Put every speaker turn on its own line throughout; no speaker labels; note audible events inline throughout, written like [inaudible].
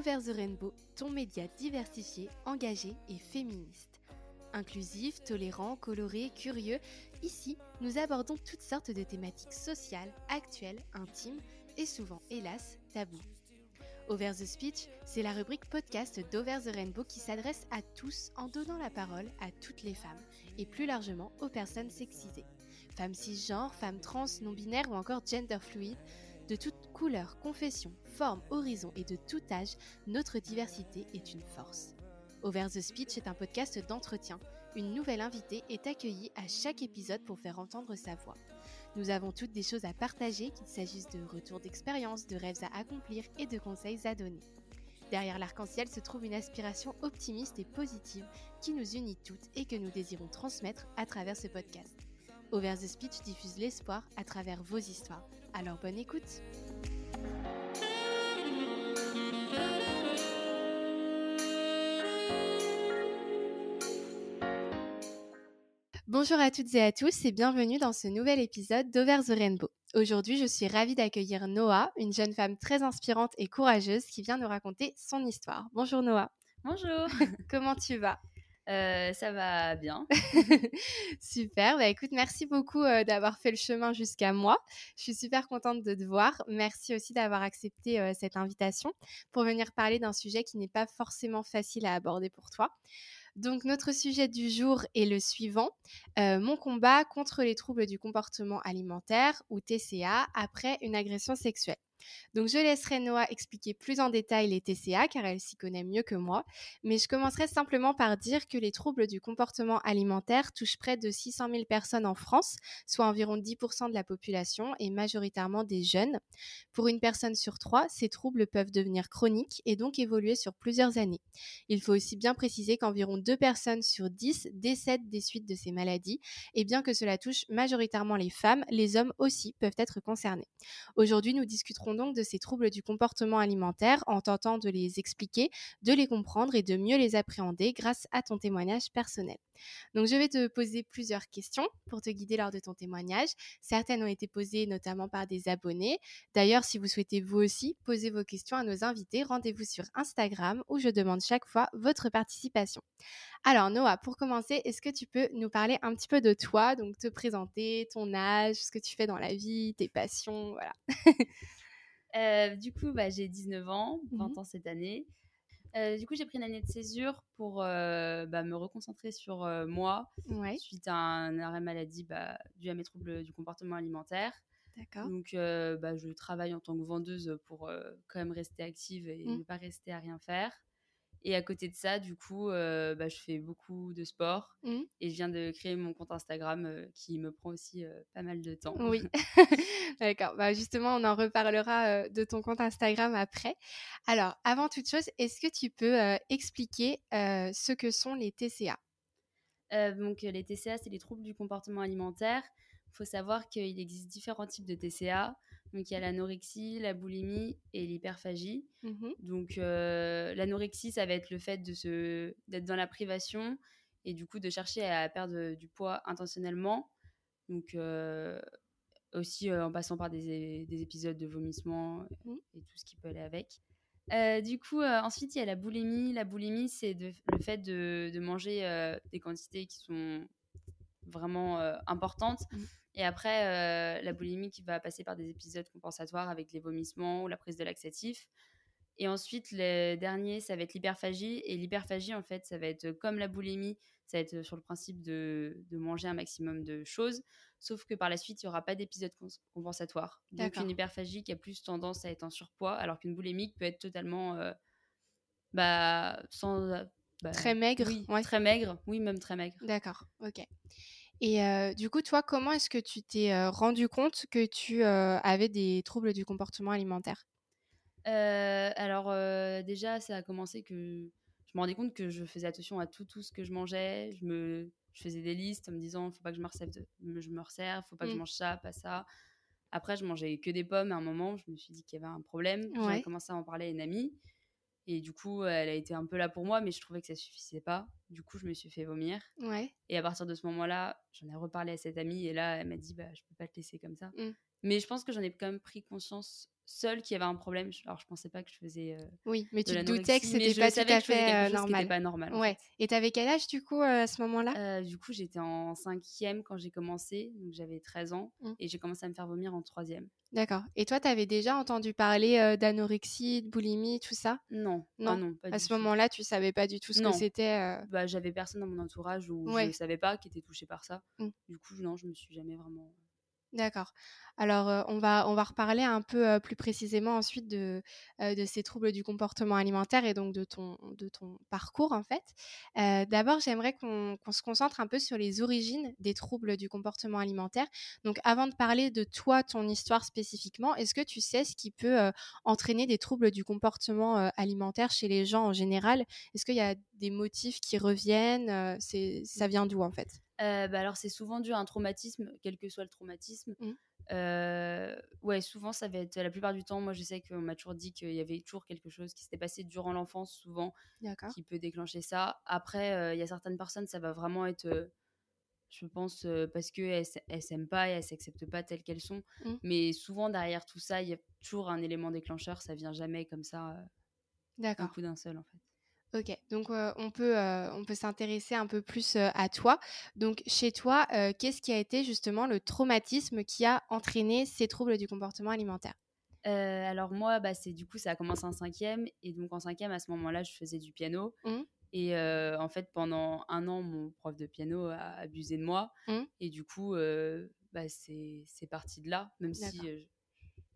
Over the Rainbow, ton média diversifié, engagé et féministe. Inclusif, tolérant, coloré, curieux, ici, nous abordons toutes sortes de thématiques sociales, actuelles, intimes et souvent, hélas, tabous. Over the Speech, c'est la rubrique podcast d'Over the Rainbow qui s'adresse à tous en donnant la parole à toutes les femmes et plus largement aux personnes sexisées. Femmes cisgenres, femmes trans, non-binaires ou encore gender fluid, de toute couleur, confession, forme, horizon et de tout âge, notre diversité est une force. Over the Speech est un podcast d'entretien. Une nouvelle invitée est accueillie à chaque épisode pour faire entendre sa voix. Nous avons toutes des choses à partager, qu'il s'agisse de retours d'expérience, de rêves à accomplir et de conseils à donner. Derrière l'arc-en-ciel se trouve une aspiration optimiste et positive qui nous unit toutes et que nous désirons transmettre à travers ce podcast. Over the Speech diffuse l'espoir à travers vos histoires. Alors bonne écoute Bonjour à toutes et à tous et bienvenue dans ce nouvel épisode d'Over the Rainbow. Aujourd'hui, je suis ravie d'accueillir Noah, une jeune femme très inspirante et courageuse qui vient nous raconter son histoire. Bonjour Noah.
Bonjour. [laughs]
Comment tu vas?
Euh, ça va bien. [laughs]
super. Bah, écoute, merci beaucoup euh, d'avoir fait le chemin jusqu'à moi. Je suis super contente de te voir. Merci aussi d'avoir accepté euh, cette invitation pour venir parler d'un sujet qui n'est pas forcément facile à aborder pour toi. Donc notre sujet du jour est le suivant, mon combat contre les troubles du comportement alimentaire ou TCA après une agression sexuelle. Donc je laisserai Noah expliquer plus en détail les TCA car elle s'y connaît mieux que moi, mais je commencerai simplement par dire que les troubles du comportement alimentaire touchent près de 600 000 personnes en France, soit environ 10% de la population et majoritairement des jeunes. Pour une personne sur trois, ces troubles peuvent devenir chroniques et donc évoluer sur plusieurs années. Il faut aussi bien préciser qu'environ 2 personnes sur 10 décèdent des suites de ces maladies et bien que cela touche majoritairement les femmes, les hommes aussi peuvent être concernés. Aujourd'hui, nous discuterons donc de ces troubles du comportement alimentaire en tentant de les expliquer, de les comprendre et de mieux les appréhender grâce à ton témoignage personnel. Donc je vais te poser plusieurs questions pour te guider lors de ton témoignage. Certaines ont été posées notamment par des abonnés. D'ailleurs, si vous souhaitez vous aussi poser vos questions à nos invités, rendez-vous sur Instagram où je demande chaque fois votre participation. Alors Noah, pour commencer, est-ce que tu peux nous parler un petit peu de toi, donc te présenter, ton âge, ce que tu fais dans la vie, tes passions, voilà. [laughs]
Euh, du coup, bah, j'ai 19 ans, 20 mmh ans cette année. Euh, du coup, j'ai pris une année de césure pour euh, bah, me reconcentrer sur moi suite à un arrêt maladie bah, dû à mes troubles du comportement alimentaire. D'accord. Donc, bah, je travaille en tant que vendeuse pour quand même rester active et mmh. ne pas rester à rien faire. Et à côté de ça, du coup, euh, bah, je fais beaucoup de sport mmh. et je viens de créer mon compte Instagram euh, qui me prend aussi euh, pas mal de temps.
Oui, [laughs] [laughs] d'accord. Bah, justement, on en reparlera de ton compte Instagram après. Alors, avant toute chose, est-ce que tu peux expliquer ce que sont les TCA
Donc, les TCA, c'est les troubles du comportement alimentaire. Il faut savoir qu'il existe différents types de TCA. Donc il y a l'anorexie, la boulimie et l'hyperphagie. Mmh Donc euh, l'anorexie, ça va être le fait de se d'être dans la privation et du coup de chercher à perdre du poids intentionnellement. Donc euh, aussi euh, en passant par des, des, épisodes de vomissement mmh. et tout ce qui peut aller avec. du coup, ensuite, il y a la boulimie. La boulimie, c'est le fait de, de manger des quantités qui sont vraiment importantes. Mmh. Et après, euh, la boulimie qui va passer par des épisodes compensatoires avec les vomissements ou la prise de laxatifs. Et ensuite, le dernier, ça va être l'hyperphagie. Et l'hyperphagie, en fait, ça va être comme la boulimie, ça va être sur le principe de, de manger un maximum de choses. Sauf que par la suite, il n'y aura pas d'épisode compensatoire. Donc, une hyperphagie qui a plus tendance à être en surpoids, alors qu'une boulimie peut être totalement. Euh, bah, sans. Bah,
très maigre
Oui, très maigre. Oui, même très maigre.
D'accord, ok. Et du coup, toi, comment est-ce que tu t'es rendu compte que tu avais des troubles du comportement alimentaire?
Alors déjà, ça a commencé que je me rendais compte que je faisais attention à tout, tout ce que je mangeais. Je, me, je faisais des listes en me disant, faut pas que je me resserve, je me resserre, faut pas que je mmh. mange ça, pas ça. Après, je mangeais que des pommes. À un moment, je me suis dit qu'il y avait un problème. J'ai commencé à en parler à une amie. Et du coup, elle a été un peu là pour moi, mais je trouvais que ça suffisait pas. Du coup, je me suis fait vomir. Ouais. Et à partir de ce moment-là, j'en ai reparlé à cette amie et là, elle m'a dit bah, je peux pas te laisser comme ça. Mmh. Mais je pense que j'en ai quand même pris conscience seule qui avait un problème. Alors, je pensais pas que je faisais. Euh,
oui, mais tu te doutais que c'était pas tout à fait euh, normal.
pas normal.
Ouais. Et tu avais quel âge du coup à ce moment-là?
Du coup, j'étais en cinquième quand j'ai commencé, donc j'avais 13 ans, mmh. et j'ai commencé à me faire vomir en troisième.
D'accord. Et toi, tu avais déjà entendu parler d'anorexie, de boulimie, tout ça?
Non.
Non,
ah non
à ce moment-là, tu savais pas du tout ce que c'était
bah, J'avais personne dans mon entourage où je ne savais pas qui était touché par ça. Mmh. Du coup, non, je me suis jamais vraiment
D'accord. Alors, on, va, on va reparler un peu plus précisément ensuite de, de ces troubles du comportement alimentaire et donc de ton, de ton parcours en fait. D'abord, j'aimerais qu'on se concentre un peu sur les origines des troubles du comportement alimentaire. Donc, avant de parler de toi, ton histoire spécifiquement, est-ce que tu sais ce qui peut entraîner des troubles du comportement alimentaire chez les gens en général? Est-ce qu'il y a des motifs qui reviennent C'est Ça vient d'où en fait?
Euh, bah, alors, c'est souvent dû à un traumatisme, quel que soit le traumatisme. Mmh. Euh, ouais, souvent, ça va être la plupart du temps. Moi, je sais qu'on m'a toujours dit qu'il y avait toujours quelque chose qui s'était passé durant l'enfance, souvent, qui peut déclencher ça. Après, euh, il y a certaines personnes, ça va vraiment être, je pense, parce qu'elles ne s'aiment pas et elles s'acceptent pas telles qu'elles sont. Mmh. Mais souvent, derrière tout ça, il y a toujours un élément déclencheur. Ça vient jamais comme ça, d'un coup d'un seul, en fait.
Ok, donc on peut, on peut s'intéresser un peu plus à toi. Donc chez toi, qu'est-ce qui a été justement le traumatisme qui a entraîné ces troubles du comportement alimentaire?
Alors moi, bah, c'est du coup ça a commencé en cinquième et donc en cinquième à ce moment-là, je faisais du piano. Mmh. Et en fait, pendant un an, mon prof de piano a abusé de moi. Mmh. Et du coup, bah, c'est parti de là, même si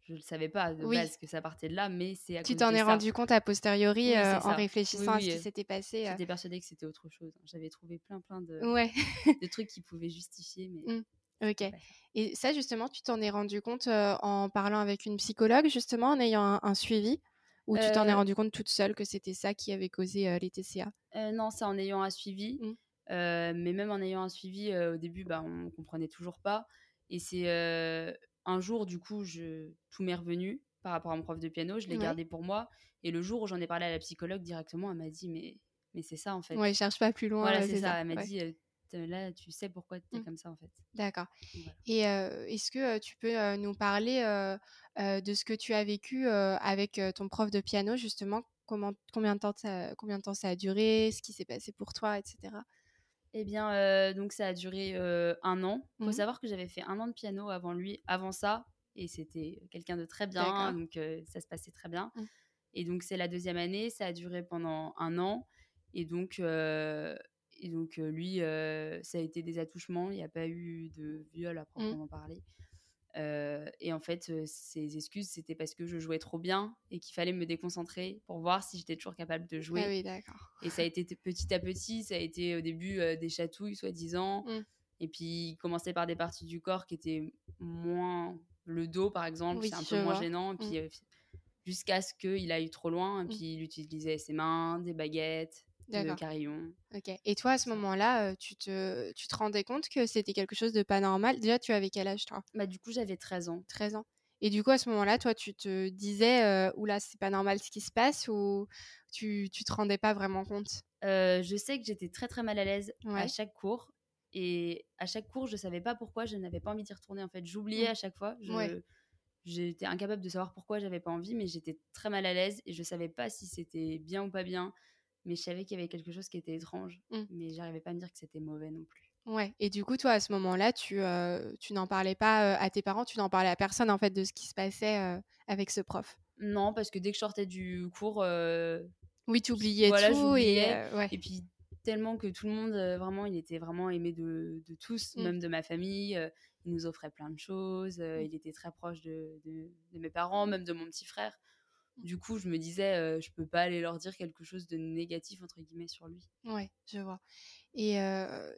je ne le savais pas de base que ça partait de là, mais c'est à
Tu t'en es rendu compte a posteriori euh, en réfléchissant à ce qui s'était passé.
Euh. J'étais persuadée que c'était autre chose. J'avais trouvé plein plein de,
ouais. [laughs]
de trucs qui pouvaient justifier, mais.
Mmh. Ok. Et ça, justement, tu t'en es rendu compte euh, en parlant avec une psychologue, justement, en ayant un, suivi? Ou tu t'en es rendu compte toute seule que c'était ça qui avait causé les TCA
Non, c'est en ayant un suivi. Mmh. mais même en ayant un suivi, au début, bah, on comprenait toujours pas. Et c'est un jour, du coup, je... tout m'est revenu par rapport à mon prof de piano. Je l'ai gardé pour moi. Et le jour où j'en ai parlé à la psychologue directement, elle m'a dit Mais, mais c'est ça, en fait.
Ouais, cherche pas plus loin.
Voilà, c'est ça. Elle m'a dit Là, tu sais pourquoi tu es mmh. comme ça, en fait.
D'accord. Et est-ce que tu peux nous parler de ce que tu as vécu avec ton prof de piano, justement Comment, combien, de temps ça, combien de temps ça a duré Ce qui s'est passé pour toi, etc.
Eh bien, euh, donc ça a duré euh, un an. Il faut mmh. savoir que j'avais fait un an de piano avant lui, avant ça, et c'était quelqu'un de très bien, donc euh, ça se passait très bien. Mmh. Et donc c'est la deuxième année, ça a duré pendant un an, et donc et donc lui, ça a été des attouchements, il n'y a pas eu de viol à mmh. proprement parler. Euh, et en fait, ces excuses, c'était parce que je jouais trop bien et qu'il fallait me déconcentrer pour voir si j'étais toujours capable de jouer.
Ah oui, d'accord.
Et ça a été petit à petit, ça a été au début des chatouilles, soi-disant. Mmh. Et puis, il commençait par des parties du corps qui étaient moins. Le dos, par exemple, c'est un peu moins gênant. Et puis, mmh. jusqu'à ce qu'il aille trop loin. Et mmh. puis, il utilisait ses mains, des baguettes de carillon.
Ok. Et toi, à ce moment-là, tu, te, tu te rendais compte que c'était quelque chose de pas normal? Déjà, tu avais quel âge, toi?
Bah, du coup, j'avais 13 ans.
13 ans. Et du coup, à ce moment-là, toi, tu te disais, oula, c'est pas normal ce qui se passe ou tu, tu te rendais pas vraiment compte?
Je sais que j'étais très, très mal à l'aise à chaque cours. Et à chaque cours, je savais pas pourquoi je n'avais pas envie d'y retourner. En fait, j'oubliais mmh. à chaque fois. J'étais incapable de savoir pourquoi j'avais pas envie, mais j'étais très mal à l'aise et je savais pas si c'était bien ou pas bien mais je savais qu'il y avait quelque chose qui était étrange, mmh. mais j'arrivais pas à me dire que c'était mauvais non plus.
Ouais, et du coup, toi, à ce moment-là, tu, euh, tu n'en parlais pas euh, à tes parents, tu n'en parlais à personne, en fait, de ce qui se passait euh, avec ce prof?
Non, parce que dès que je sortais du cours...
oui, tu oubliais tout. Et,
et puis, tellement que tout le monde, vraiment, il était vraiment aimé de, de tous, mmh. même de ma famille. il nous offrait plein de choses. Mmh. Il était très proche de, de, de, mes parents, même de mon petit frère. Du coup, je me disais, je peux pas aller leur dire quelque chose de négatif, entre guillemets, sur lui.
Ouais, je vois. Et,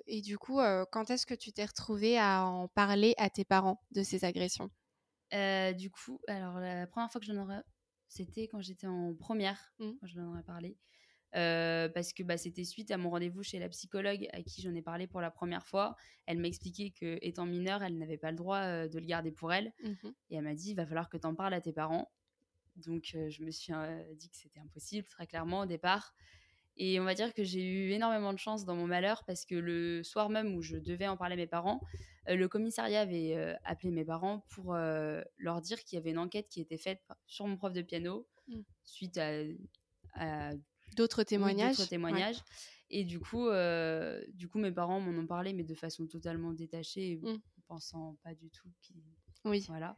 et du coup, quand est-ce que tu t'es retrouvée à en parler à tes parents de ces agressions?
Du coup, alors la première fois que j'en aurais, c'était quand j'étais en première, mmh. quand je leur ai parlé. parce que bah, c'était suite à mon rendez-vous chez la psychologue à qui j'en ai parlé pour la première fois. Elle m'a expliqué que étant mineure, elle n'avait pas le droit de le garder pour elle. Mmh Et elle m'a dit, il va falloir que tu en parles à tes parents. Donc, je me suis dit que c'était impossible, très clairement, au départ. Et on va dire que j'ai eu énormément de chance dans mon malheur parce que le soir même où je devais en parler à mes parents, le commissariat avait appelé mes parents pour leur dire qu'il y avait une enquête qui était faite sur mon prof de piano mmh. suite à,
d'autres témoignages.
témoignages. Et du coup, du coup, mes parents m'en ont parlé, mais de façon totalement détachée, mmh. pensant pas du tout qu'ils
oui.
Voilà.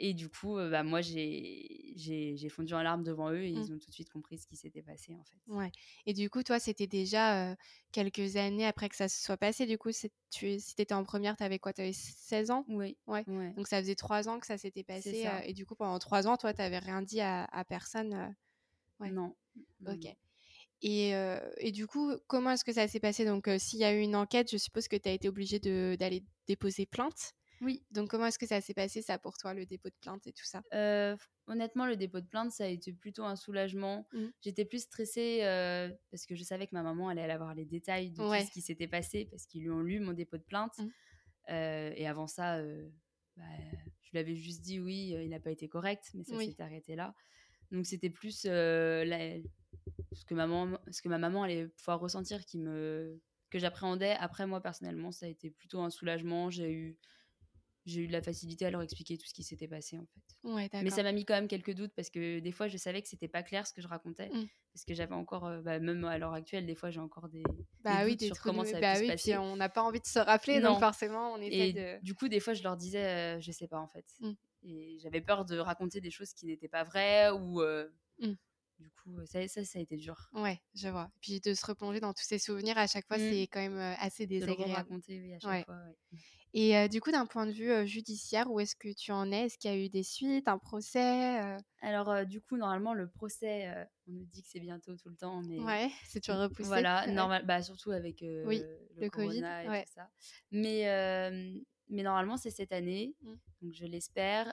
Et du coup, bah, moi, j'ai fondu en larmes devant eux et ils mmh. ont tout de suite compris ce qui s'était passé, en fait.
Ouais. Et du coup, toi, c'était déjà quelques années après que ça se soit passé. Du coup, tu, si tu étais en première, tu avais quoi? Tu avais 16 ans?
Oui.
Ouais. Donc, ça faisait trois ans que ça s'était passé. et du coup, pendant trois ans, toi, tu n'avais rien dit à, à personne
ouais. Non.
Ok. Et, et, du coup, comment est-ce que ça s'est passé? Donc, s'il y a eu une enquête, je suppose que tu as été obligé d'aller déposer plainte.
Oui.
Donc, comment est-ce que ça s'est passé, ça, pour toi, le dépôt de plainte et tout ça?
Euh, Honnêtement, le dépôt de plainte, ça a été plutôt un soulagement. Mmh. J'étais plus stressée euh, parce que je savais que ma maman allait avoir les détails de tout ce qui s'était passé parce qu'ils lui ont lu mon dépôt de plainte. Mmh. Euh, et avant ça, bah, je lui avais juste dit oui, il n'a pas été correct, mais ça s'est arrêté là. Donc, c'était plus ce, que maman, ce que ma maman allait pouvoir ressentir qui me que j'appréhendais. Après, moi, personnellement, ça a été plutôt un soulagement. J'ai eu j'ai eu de la facilité à leur expliquer tout ce qui s'était passé en
fait.
Mais ça m'a mis quand même quelques doutes parce que des fois je savais que c'était pas clair ce que je racontais mmh. parce que j'avais encore euh, bah, même à l'heure actuelle des fois j'ai encore des,
bah
doutes sur comment ça
bah
se
passer. on n'a pas envie de se rappeler donc forcément on essaie de
du coup des fois je leur disais euh, je sais pas en fait. Mmh. Et j'avais peur de raconter des choses qui n'étaient pas vraies ou euh, mmh. Du coup, ça, ça, ça, a été dur.
Ouais, je vois. Puis de se replonger dans tous ces souvenirs à chaque fois, c'est quand même assez désagréable. De
le raconter, oui, à chaque fois.
Et du coup, d'un point de vue judiciaire, où est-ce que tu en es? Est-ce qu'il y a eu des suites, un procès
Alors, du coup, normalement, le procès, on nous dit que c'est bientôt tout le temps, mais
ouais, c'est toujours [laughs] repoussé.
Voilà, normal, bah, surtout avec oui, le, Covid et tout ça. Mais, mais normalement, c'est cette année, mmh. donc je l'espère.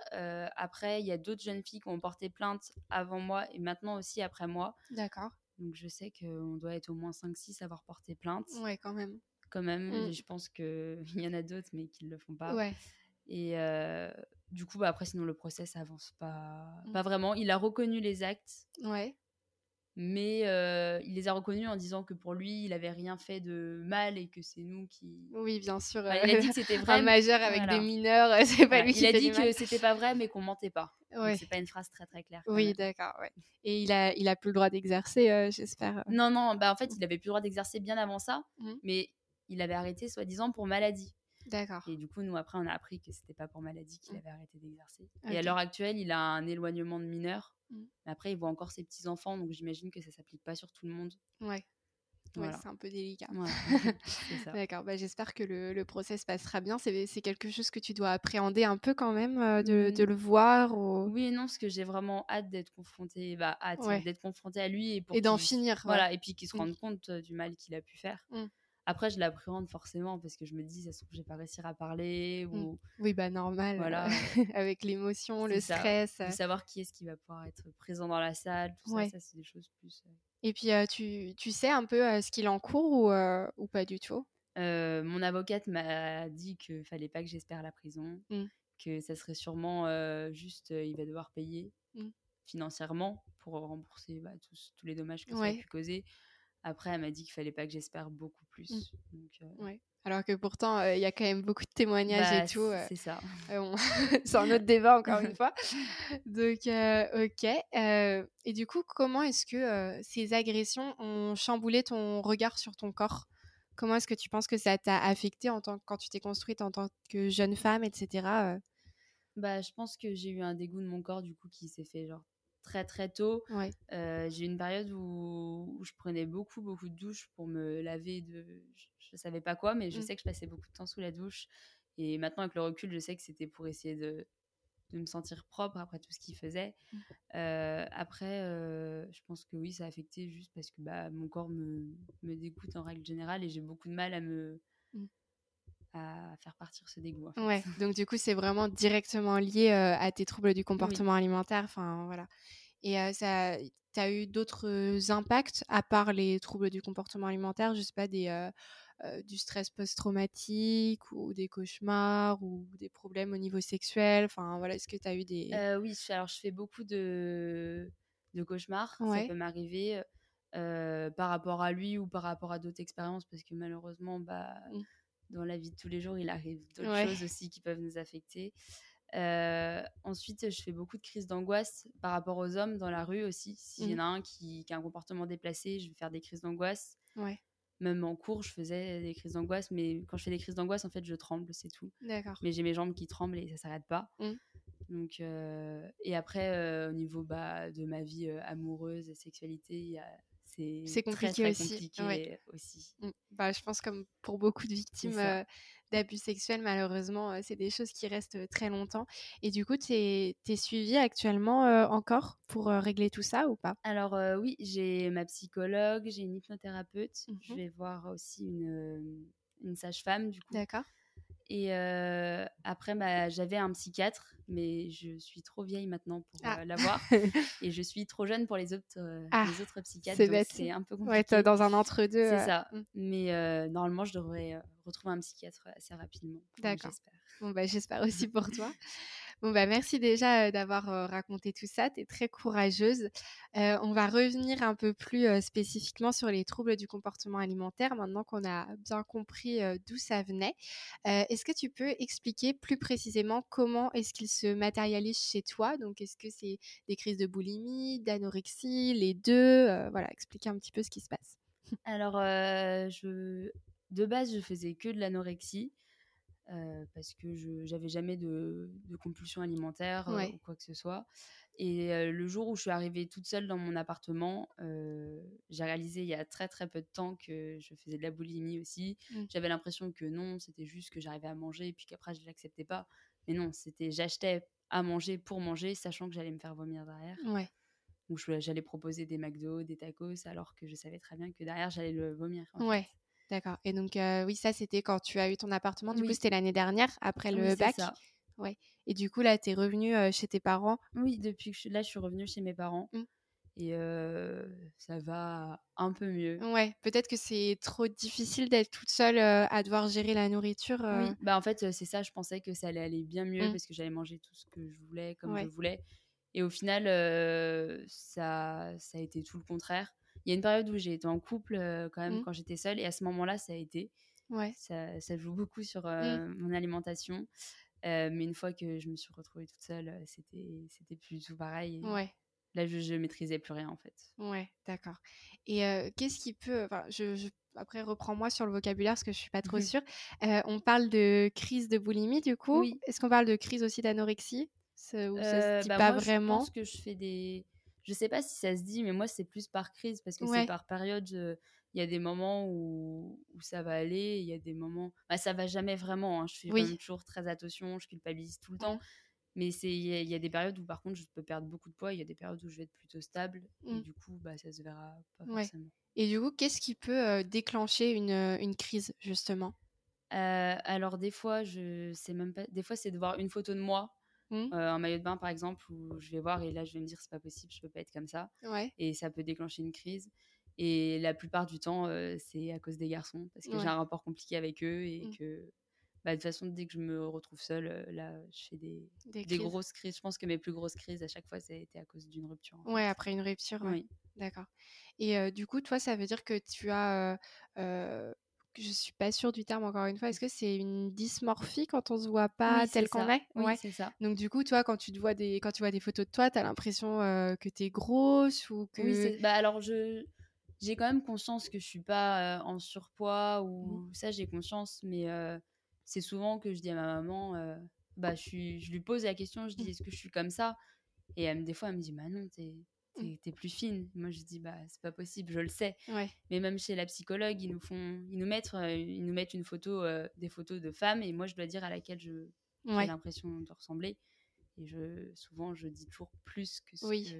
après, il y a d'autres jeunes filles qui ont porté plainte avant moi et maintenant aussi après moi.
D'accord.
Donc je sais qu'on doit être au moins 5-6 à avoir porté plainte.
Ouais, quand même
quand même. Mmh. Je pense qu'il [laughs] y en a d'autres, mais qui ne le font pas.
Ouais.
Et du coup, bah, après, sinon, le procès, ça avance pas, mmh. pas vraiment. Il a reconnu les actes.
Ouais.
Mais il les a reconnus en disant que pour lui, il avait rien fait de mal et que c'est nous qui.
Oui, bien sûr.
il a dit que c'était [laughs] vrai.
Un majeur avec des mineurs, [laughs] c'est pas lui
qui
Il
a dit que c'était pas vrai, mais qu'on mentait pas. Ouais. C'est pas une phrase très très claire.
Oui, d'accord. Ouais. Et il a, il a plus le droit d'exercer, j'espère.
Non, non. Bah en fait, il avait plus le droit d'exercer bien avant ça, mmh. mais il avait arrêté soi-disant pour maladie.
D'accord.
Et du coup, nous, après, on a appris que c'était pas pour maladie qu'il mmh. avait arrêté d'exercer. Et à l'heure actuelle, il a un éloignement de mineur. Mmh. Mais après, il voit encore ses petits-enfants, donc j'imagine que ça s'applique pas sur tout le monde.
Ouais. Ouais, c'est un peu délicat. [laughs] [laughs] D'accord, bah, j'espère que le, le procès se passera bien. C'est quelque chose que tu dois appréhender un peu quand même, euh, de, de, mmh. le voir
Oui et non, parce que j'ai vraiment hâte d'être confrontée, bah, d'être confrontée à lui.
Et, et d'en finir.
Voilà, et puis qu'il se rende compte euh, du mal qu'il a pu faire. Après, je l'appréhende forcément parce que je me dis, ça se trouve, je vais pas réussir à parler. Mmh. Ou...
Oui, bah normal. Voilà. [laughs] avec l'émotion, le stress.
De savoir qui est-ce qui va pouvoir être présent dans la salle, tout ça, ça c'est des choses plus. Euh
Et puis, tu, tu, sais un peu ce qu'il en court ou, ou pas du tout?
Mon avocate m'a dit qu'il fallait pas que j'espère la prison, mmh. que ça serait sûrement juste, il va devoir payer mmh. financièrement pour rembourser bah, tous, tous, les dommages que ça a pu causer. Après, elle m'a dit qu'il fallait pas que j'espère beaucoup plus. Mmh.
Euh, ouais. Alors que pourtant, il y a quand même beaucoup de témoignages et
bah,
tout.
c'est ça. [laughs]
c'est un autre débat, encore une [laughs] fois. Donc, ok. et du coup, comment est-ce que ces agressions ont chamboulé ton regard sur ton corps? Comment est-ce que tu penses que ça t'a affecté en tant, quand tu t'es construite en tant que jeune femme, etc.
Bah, je pense que j'ai eu un dégoût de mon corps, du coup, qui s'est fait genre très très tôt. j'ai eu une période où, je prenais beaucoup beaucoup de douches pour me laver de je, ne savais pas quoi mais je mmh. sais que je passais beaucoup de temps sous la douche et maintenant avec le recul je sais que c'était pour essayer de, de, me sentir propre après tout ce qu'il faisait. Mmh. après je pense que oui ça a affecté juste parce que bah, mon corps me, me dégoûte en règle générale et j'ai beaucoup de mal à me mmh. À faire partir ce dégoût.
Ouais, donc du coup, c'est vraiment directement lié à tes troubles du comportement alimentaire. Enfin, voilà. Et ça, tu as eu d'autres impacts à part les troubles du comportement alimentaire, je sais pas, des, du stress post-traumatique ou des cauchemars ou des problèmes au niveau sexuel? Enfin, voilà, est-ce que tu as eu des.
oui, alors je fais beaucoup de, de cauchemars, ça peut m'arriver. par rapport à lui ou par rapport à d'autres expériences, parce que malheureusement, bah, mmh. Dans la vie de tous les jours, il arrive d'autres choses aussi qui peuvent nous affecter. ensuite, je fais beaucoup de crises d'angoisse par rapport aux hommes dans la rue aussi. S'il y en mmh. a un qui, qui, a un comportement déplacé, je vais faire des crises d'angoisse. Ouais. Même en cours, je faisais des crises d'angoisse, mais quand je fais des crises d'angoisse, en fait, je tremble, c'est tout. D'accord. Mais j'ai mes jambes qui tremblent et ça s'arrête pas. Mmh. Donc, euh, et après, euh, au niveau bah, de ma vie euh, amoureuse et sexualité, c'est compliqué aussi. Compliqué aussi.
Mmh. Bah, je pense comme pour beaucoup de victimes d'abus sexuels, malheureusement, c'est des choses qui restent très longtemps. Et du coup, tu es, es suivie actuellement encore pour régler tout ça ou pas?
Alors oui, j'ai ma psychologue, j'ai une hypnothérapeute. Je mmh vais voir aussi une, une sage-femme, du coup. D'accord. Et après, bah, j'avais un psychiatre, mais je suis trop vieille maintenant pour ah. l'avoir. [laughs] et je suis trop jeune pour les autres, ah, les autres psychiatres. C'est un peu compliqué.
Ouais, dans un entre-deux.
C'est ça. Mmh. Mais normalement, je devrais retrouver un psychiatre assez rapidement.
D'accord. Bon, bah, j'espère aussi pour toi. [laughs] Bon, bah, merci déjà d'avoir raconté tout ça. Tu es très courageuse. on va revenir un peu plus spécifiquement sur les troubles du comportement alimentaire maintenant qu'on a bien compris d'où ça venait. est-ce que tu peux expliquer plus précisément comment est-ce qu'il se matérialise chez toi? Donc, est-ce que c'est des crises de boulimie, d'anorexie, les deux? Voilà, expliquer un petit peu ce qui se passe.
Alors, de base, je faisais que de l'anorexie. Euh, parce que je j'avais jamais de, de compulsion alimentaire euh, ou quoi que ce soit. Et euh, le jour où je suis arrivée toute seule dans mon appartement, j'ai réalisé il y a très très peu de temps que je faisais de la boulimie aussi. Mmh. J'avais l'impression que non, c'était juste que j'arrivais à manger et puis qu'après je l'acceptais pas. Mais non, c'était j'achetais à manger pour manger, sachant que j'allais me faire vomir derrière. Ouais. Ou j'allais proposer des McDo, des tacos, alors que je savais très bien que derrière j'allais le vomir.
ouais. D'accord. Et donc, oui, ça, c'était quand tu as eu ton appartement. Du coup, c'était l'année dernière, après le bac? Ça. Ouais. Et du coup, là, tu es revenue chez tes parents?
Oui, depuis que je, là, je suis revenue chez mes parents. Mmh. Et ça va un peu mieux.
Ouais, peut-être que c'est trop difficile d'être toute seule à devoir gérer la nourriture. Oui,
bah en fait, c'est ça, je pensais que ça allait aller bien mieux mmh. parce que j'allais manger tout ce que je voulais, comme je voulais. Et au final, ça, ça a été tout le contraire. Il y a une période où j'ai été en couple quand même mmh. quand j'étais seule et à ce moment-là, ça a été. Ouais. Ça, ça joue beaucoup sur mmh. mon alimentation. mais une fois que je me suis retrouvée toute seule, c'était c'était plus du tout pareil. Ouais. Là, je, ne maîtrisais plus rien en fait.
Ouais, d'accord. Et qu'est-ce qui peut, enfin, je, après reprends-moi sur le vocabulaire parce que je suis pas trop sûre. on parle de crise de boulimie du coup. Oui. Est-ce qu'on parle de crise aussi d'anorexie ou ça se dit
bah, pas vraiment Je pense que je fais des je sais pas si ça se dit, mais moi, c'est plus par crise parce que c'est par période. Il y a des moments où, où ça va aller, il y a des moments. Bah, ça va jamais vraiment. Hein. Je fais toujours très attention, je culpabilise tout le temps. Mais il y, y, a des périodes où, par contre, je peux perdre beaucoup de poids. Il y a des périodes où je vais être plutôt stable. Et mmh. du coup, bah, ça se verra pas forcément.
Et du coup, qu'est-ce qui peut déclencher une, une, crise, justement?
Alors, des fois, je sais même pas. Des fois, c'est de voir une photo de moi Mmh. un maillot de bain par exemple où je vais voir et là je vais me dire c'est pas possible je peux pas être comme ça. Et ça peut déclencher une crise. Et la plupart du temps c'est à cause des garçons parce que j'ai un rapport compliqué avec eux et mmh. que bah, de toute façon dès que je me retrouve seule là je fais des, des, grosses crises. Je pense que mes plus grosses crises à chaque fois ça a été à cause d'une rupture
ouais après une rupture oui. D'accord. Et du coup toi ça veut dire que tu as je suis pas sûre du terme encore une fois. Est-ce que c'est une dysmorphie quand on se voit pas tel qu'on est?
Oui, c'est ça.
Donc du coup, toi, quand tu te vois des, quand tu vois des photos de toi, tu as l'impression que tu es grosse ou que.
Oui, bah alors je, j'ai quand même conscience que je suis pas en surpoids ou mmh. ça, j'ai conscience, mais c'est souvent que je dis à ma maman, bah je suis, je lui pose la question, je dis mmh. est-ce que je suis comme ça? Et elle, des fois, elle me dit bah non, t'es T'es plus fine. Moi, je dis, bah, c'est pas possible, je le sais. Mais même chez la psychologue, ils nous font, ils nous mettent, euh, ils nous mettent une photo, euh, des photos de femmes, et moi, je dois dire à laquelle je, j'ai l'impression de ressembler. Et je, souvent, je dis toujours plus que ce
oui.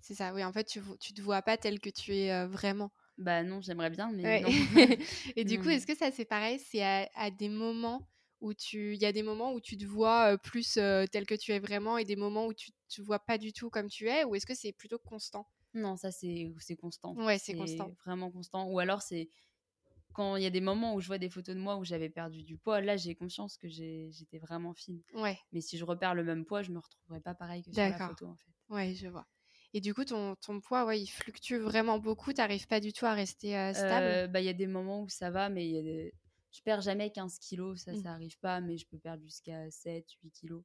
C'est ça, oui. En fait, tu, tu te vois pas tel que tu es euh, vraiment.
Bah non, j'aimerais bien, mais non. [laughs]
et du coup, [laughs] est-ce que ça, c'est pareil? C'est à, des moments où tu il y a des moments où tu te vois plus tel que tu es vraiment et des moments où tu te vois pas du tout comme tu es ou est-ce que c'est plutôt constant?
Non, ça c'est constant.
Ouais, c'est constant.
Vraiment constant ou alors c'est quand il y a des moments où je vois des photos de moi où j'avais perdu du poids, là j'ai conscience que j'étais vraiment fine. Ouais. Mais si je repère le même poids, je me retrouverai pas pareil que sur la photo en fait.
Ouais, je vois. Et du coup, ton, ton poids, ouais, il fluctue vraiment beaucoup. Tu n'arrives pas du tout à rester stable?
Euh, bah, Il y a des moments où ça va, mais y a des... je perds jamais 15 kilos. Ça, mmh. ça n'arrive pas, mais je peux perdre jusqu'à 7, 8 kilos.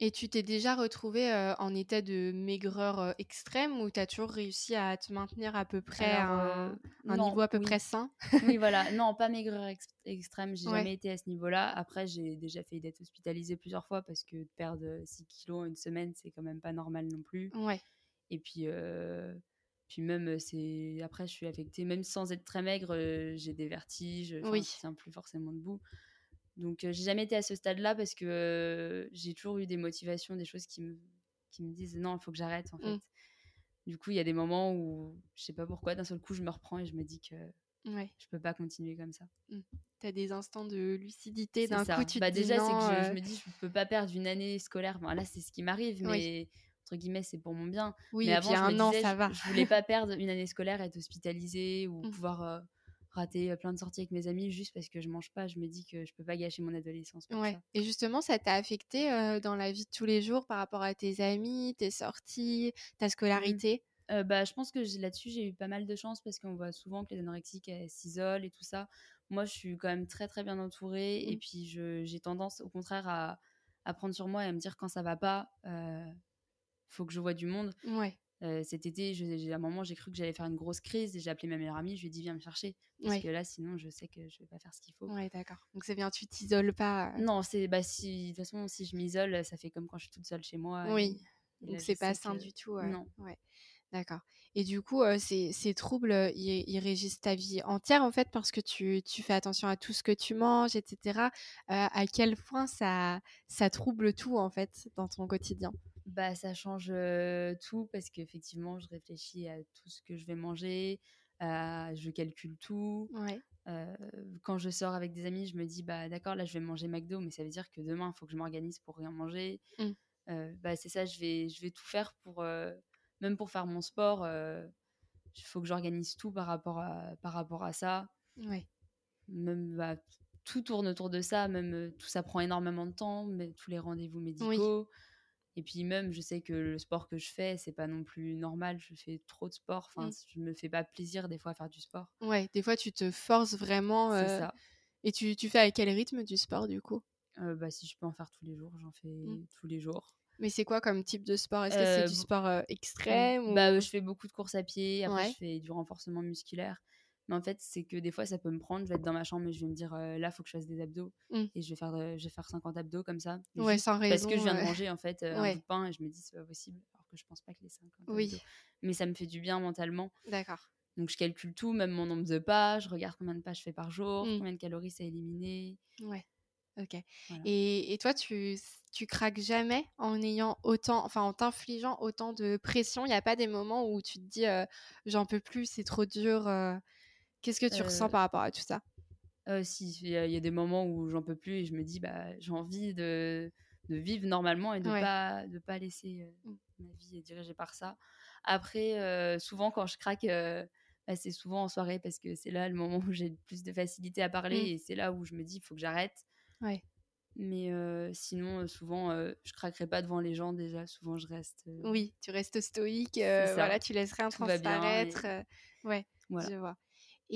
Et tu t'es déjà retrouvé en état de maigreur extrême ou tu as toujours réussi à te maintenir à peu près à un, niveau à peu près sain?
Oui, voilà. [laughs] Non, pas maigreur extrême. J'ai jamais été à ce niveau-là. Après, j'ai déjà fait d'être hospitalisée plusieurs fois parce que perdre 6 kilos en une semaine, c'est quand même pas normal non plus.
Ouais.
Et puis, puis même, c'est après, je suis affectée. Même sans être très maigre, j'ai des vertiges. Oui. Je tiens plus forcément debout. Donc, j'ai jamais été à ce stade-là parce que j'ai toujours eu des motivations, des choses qui me, qui me disent non, il faut que j'arrête en fait. Mmh. Du coup, il y a des moments où je sais pas pourquoi, d'un seul coup, je me reprends et je me dis que ouais. je peux pas continuer comme ça.
Mmh. Tu as des instants de lucidité d'un coup, tu
bah,
te
déjà,
c'est
que je, me dis je peux pas perdre une année scolaire. Bon, là, c'est ce qui m'arrive, mais entre guillemets, c'est pour mon bien.
Oui,
mais
avant, un an, ça va.
Je, voulais pas [laughs] perdre une année scolaire, être hospitalisée ou mmh. pouvoir rater plein de sorties avec mes amis juste parce que je mange pas. Je me dis que je peux pas gâcher mon adolescence.
ouais. Et justement, ça t'a affecté dans la vie de tous les jours par rapport à tes amis, tes sorties, ta mmh. scolarité?
Bah, je pense que là-dessus, j'ai eu pas mal de chance parce qu'on voit souvent que les anorexiques s'isolent et tout ça. Moi, je suis quand même très très bien entourée et mmh. puis j'ai tendance au contraire à, à, prendre sur moi et à me dire quand ça va pas, euh, faut que je vois du monde.
Ouais.
Euh, cet été, à un moment, j'ai cru que j'allais faire une grosse crise et j'ai appelé ma meilleure amie. Je lui ai dit, viens me chercher. Parce que là, sinon, je sais que je vais pas faire ce qu'il faut.
Ouais, d'accord. Donc, c'est bien, tu t'isoles pas.
Euh. Non, c'est, bah, si, de toute façon, si je m'isole, ça fait comme quand je suis toute seule chez moi.
Oui. Donc, c'est pas sain du tout.
Non.
Ouais. D'accord. Et du coup, euh, ces, ces, troubles, ils, régissent ta vie entière, en fait, parce que tu, tu, fais attention à tout ce que tu manges, etc. à quel point ça, ça trouble tout, en fait, dans ton quotidien?
Bah, ça change tout parce qu'effectivement, je réfléchis à tout ce que je vais manger, je calcule tout. quand je sors avec des amis, je me dis, bah d'accord, là je vais manger McDo, mais ça veut dire que demain, il faut que je m'organise pour rien manger. Mmh. bah, c'est ça, je vais, je vais tout faire pour, même pour faire mon sport, il faut que j'organise tout par rapport à, par rapport à ça. Même, bah, tout tourne autour de ça, même tout ça prend énormément de temps, mais tous les rendez-vous médicaux. Et puis même, je sais que le sport que je fais, c'est pas non plus normal. Je fais trop de sport. Enfin, mmh. je me fais pas plaisir des fois à faire du sport.
Ouais, des fois tu te forces vraiment. C'est euh, ça. Et tu, tu, fais à quel rythme du sport du coup?
Euh, Bah si je peux en faire tous les jours, j'en fais mmh. tous les jours.
Mais c'est quoi comme type de sport? Est-ce que c'est du euh, sport extrême
Bah je fais beaucoup de courses à pied. Après je fais du renforcement musculaire. Mais en fait, c'est que des fois, ça peut me prendre. Je vais être dans ma chambre et je vais me dire, là, là, faut que je fasse des abdos. Mmh. Et je vais, faire, je vais faire 50 abdos comme ça.
Ouais, sans raison.
Parce que je viens de manger, en fait, un bout de pain et je me dis, c'est pas possible. Alors que je pense pas que les 50 oui. Mais ça me fait du bien mentalement.
D'accord.
Donc, je calcule tout, même mon nombre de pas. Je regarde combien de pas je fais par jour, mmh. combien de calories ça a éliminé.
Ouais. Ok. Et, et, toi, tu, tu craques jamais en ayant autant, enfin en t'infligeant autant de pression? Il n'y a pas des moments où tu te dis, j'en peux plus, c'est trop dur Qu'est-ce que tu ressens par rapport à tout ça?
Si, il y, a des moments où j'en peux plus et je me dis, bah, j'ai envie de, de, vivre normalement et de ne pas, de pas laisser mmh. ma vie dirigée par ça. Après, souvent quand je craque, bah, c'est souvent en soirée parce que c'est là le moment où j'ai le plus de facilité à parler mmh. et c'est là où je me dis, il faut que j'arrête.
Ouais.
Mais sinon, souvent, je craquerai pas devant les gens déjà. Souvent, je reste.
Oui, tu restes stoïque. voilà, tu laisses rien transparaître. Ouais, je vois.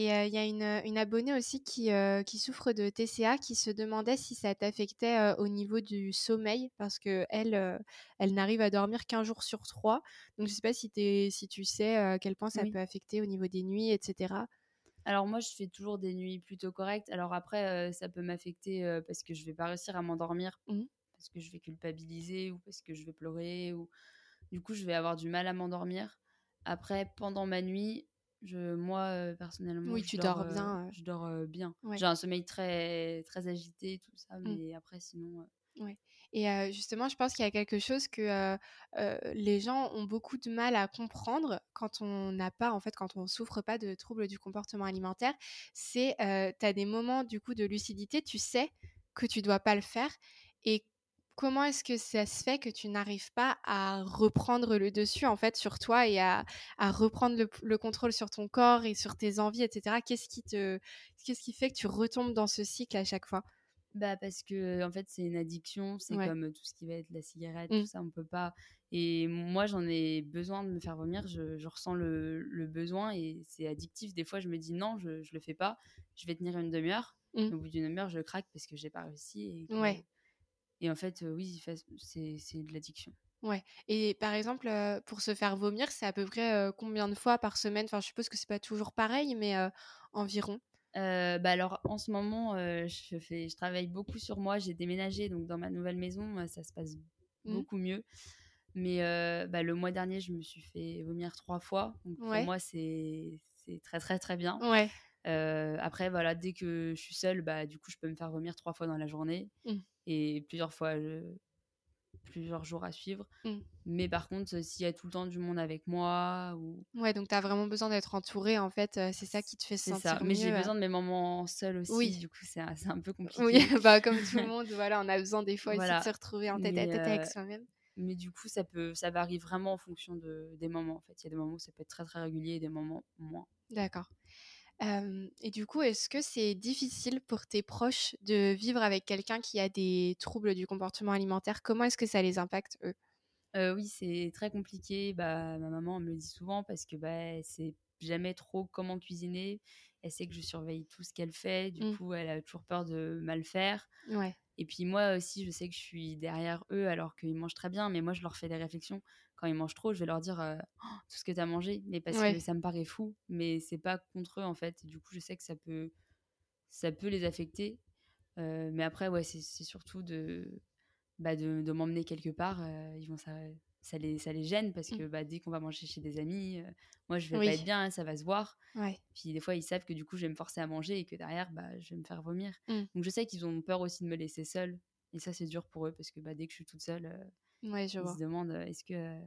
Et il y a une, une, abonnée aussi qui, qui souffre de TCA qui se demandait si ça t'affectait au niveau du sommeil parce que elle, elle n'arrive à dormir qu'un jour sur trois. Donc je sais pas si, es, si tu sais à quel point ça peut affecter au niveau des nuits, etc.
Alors moi je fais toujours des nuits plutôt correctes. Alors après ça peut m'affecter parce que je vais pas réussir à m'endormir mmh parce que je vais culpabiliser ou parce que je vais pleurer ou du coup je vais avoir du mal à m'endormir. Après pendant ma nuit je, moi, personnellement,
oui,
je
tu
dors,
bien.
Je dors bien. J'ai un sommeil très, très agité, tout ça, mmh. mais après, sinon.
Ouais. Et justement, je pense qu'il y a quelque chose que les gens ont beaucoup de mal à comprendre quand on n'a pas, en fait, quand on souffre pas de troubles du comportement alimentaire. C'est, tu as des moments du coup de lucidité, tu sais que tu dois pas le faire. Et comment est-ce que ça se fait que tu n'arrives pas à reprendre le dessus en fait sur toi et à, reprendre le, contrôle sur ton corps et sur tes envies, etc. Qu'est-ce qui te, qu'est-ce qui fait que tu retombes dans ce cycle à chaque fois?
Bah parce que en fait c'est une addiction, c'est comme tout ce qui va être la cigarette, tout mmh. ça on peut pas. Et moi j'en ai besoin de me faire vomir, je, ressens le, le, besoin et c'est addictif. Des fois je me dis non, je, je le fais pas, je vais tenir une demi-heure. Mmh. Au bout d'une demi-heure je craque parce que j'ai pas réussi. Et, ouais. Et en fait oui c'est de l'addiction.
Ouais. Et par exemple, pour se faire vomir, c'est à peu près combien de fois par semaine? Enfin, je suppose que c'est pas toujours pareil, mais environ.
bah alors en ce moment, je fais, je travaille beaucoup sur moi. J'ai déménagé donc dans ma nouvelle maison, ça se passe mmh. beaucoup mieux. Mais bah, le mois dernier, je me suis fait vomir trois fois. Donc pour moi, c'est très très très bien. Ouais. après, voilà, dès que je suis seule, bah, du coup, je peux me faire vomir trois fois dans la journée. Mmh. Et plusieurs fois, plusieurs jours à suivre. Mmh. Mais par contre, s'il y a tout le temps du monde avec moi. Ou...
Ouais, donc tu as vraiment besoin d'être entouré, en fait. c'est ça qui te fait sentir ça.
Mais j'ai besoin de mes moments seuls aussi. Oui. Du coup, c'est un peu compliqué.
Oui, [laughs] bah, comme tout le [laughs] monde, voilà, on a besoin des fois aussi de se retrouver en tête à tête avec soi-même.
Mais du coup, ça, peut, ça varie vraiment en fonction de, des moments. En fait, il y a des moments où ça peut être très très régulier et des moments moins.
D'accord et du coup, est-ce que c'est difficile pour tes proches de vivre avec quelqu'un qui a des troubles du comportement alimentaire? Comment est-ce que ça les impacte, eux?
Oui, c'est très compliqué. Bah, ma maman me le dit souvent parce que bah, sait jamais trop comment cuisiner. Elle sait que je surveille tout ce qu'elle fait. Du mmh. coup, elle a toujours peur de mal faire. Ouais. Et puis moi aussi, je sais que je suis derrière eux alors qu'ils mangent très bien, mais moi, je leur fais des réflexions. Quand ils mangent trop, je vais leur dire «Oh, tout ce que tu as mangé, mais parce que ça me paraît fou, mais c'est pas contre eux en fait. du coup, je sais que ça peut, ça peut les affecter. mais après, ouais, c'est surtout de, bah, de, de m'emmener quelque part. ils vont ça, ça les, ça les gêne parce mmh. que bah, dès qu'on va manger chez des amis, moi je vais pas être bien, hein, ça va se voir. Puis des fois ils savent que du coup je vais me forcer à manger et que derrière bah, je vais me faire vomir. Mmh. Donc je sais qu'ils ont peur aussi de me laisser seule. Et ça c'est dur pour eux parce que bah, dès que je suis toute seule, ouais, je ils se demandent est-ce que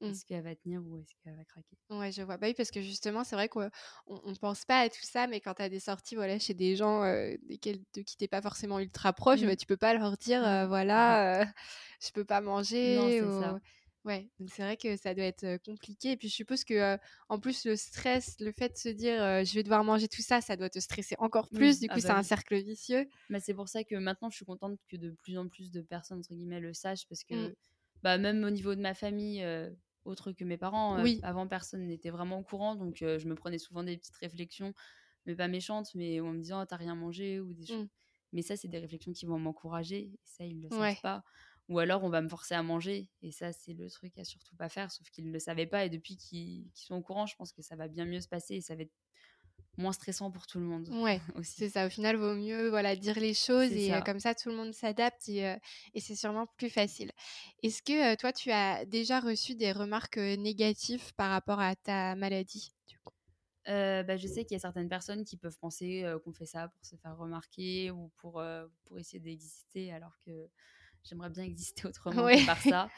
mmh. est-ce qu'elle va tenir ou est-ce qu'elle va craquer?
Ouais, je vois. Bah oui, parce que justement, c'est vrai qu'on ne pense pas à tout ça, mais quand tu as des sorties voilà, chez des gens desquels, de qui t'es pas forcément ultra proche, bah, tu peux pas leur dire [laughs] voilà, [laughs] je peux pas manger. Non, c'est ça. Ouais, donc c'est vrai que ça doit être compliqué. Et puis je suppose que en plus le stress, le fait de se dire je vais devoir manger tout ça, ça doit te stresser encore plus. Du ah coup, c'est bah un cercle vicieux.
Mais c'est pour ça que maintenant je suis contente que de plus en plus de personnes entre guillemets le sachent parce que mmh. bah, même au niveau de ma famille, autre que mes parents, avant personne n'était vraiment au courant. Donc je me prenais souvent des petites réflexions, mais pas méchantes, mais en me disant t'as rien mangé ou des choses. Mmh. Mais ça, c'est des réflexions qui vont m'encourager. Et ça, ils le savent pas. Ou alors on va me forcer à manger. Et ça, c'est le truc à surtout pas faire, sauf qu'ils ne le savaient pas. Et depuis qu'ils sont au courant, je pense que ça va bien mieux se passer et ça va être moins stressant pour tout le monde.
Ouais, [laughs] c'est ça. Au final, vaut mieux voilà dire les choses et comme ça, tout le monde s'adapte et, et c'est sûrement plus facile. Est-ce que toi, tu as déjà reçu des remarques négatives par rapport à ta maladie du coup?
Bah, je sais qu'il y a certaines personnes qui peuvent penser qu'on fait ça pour se faire remarquer ou pour, pour essayer d'exister alors que j'aimerais bien exister [laughs] autrement que par [laughs] ça.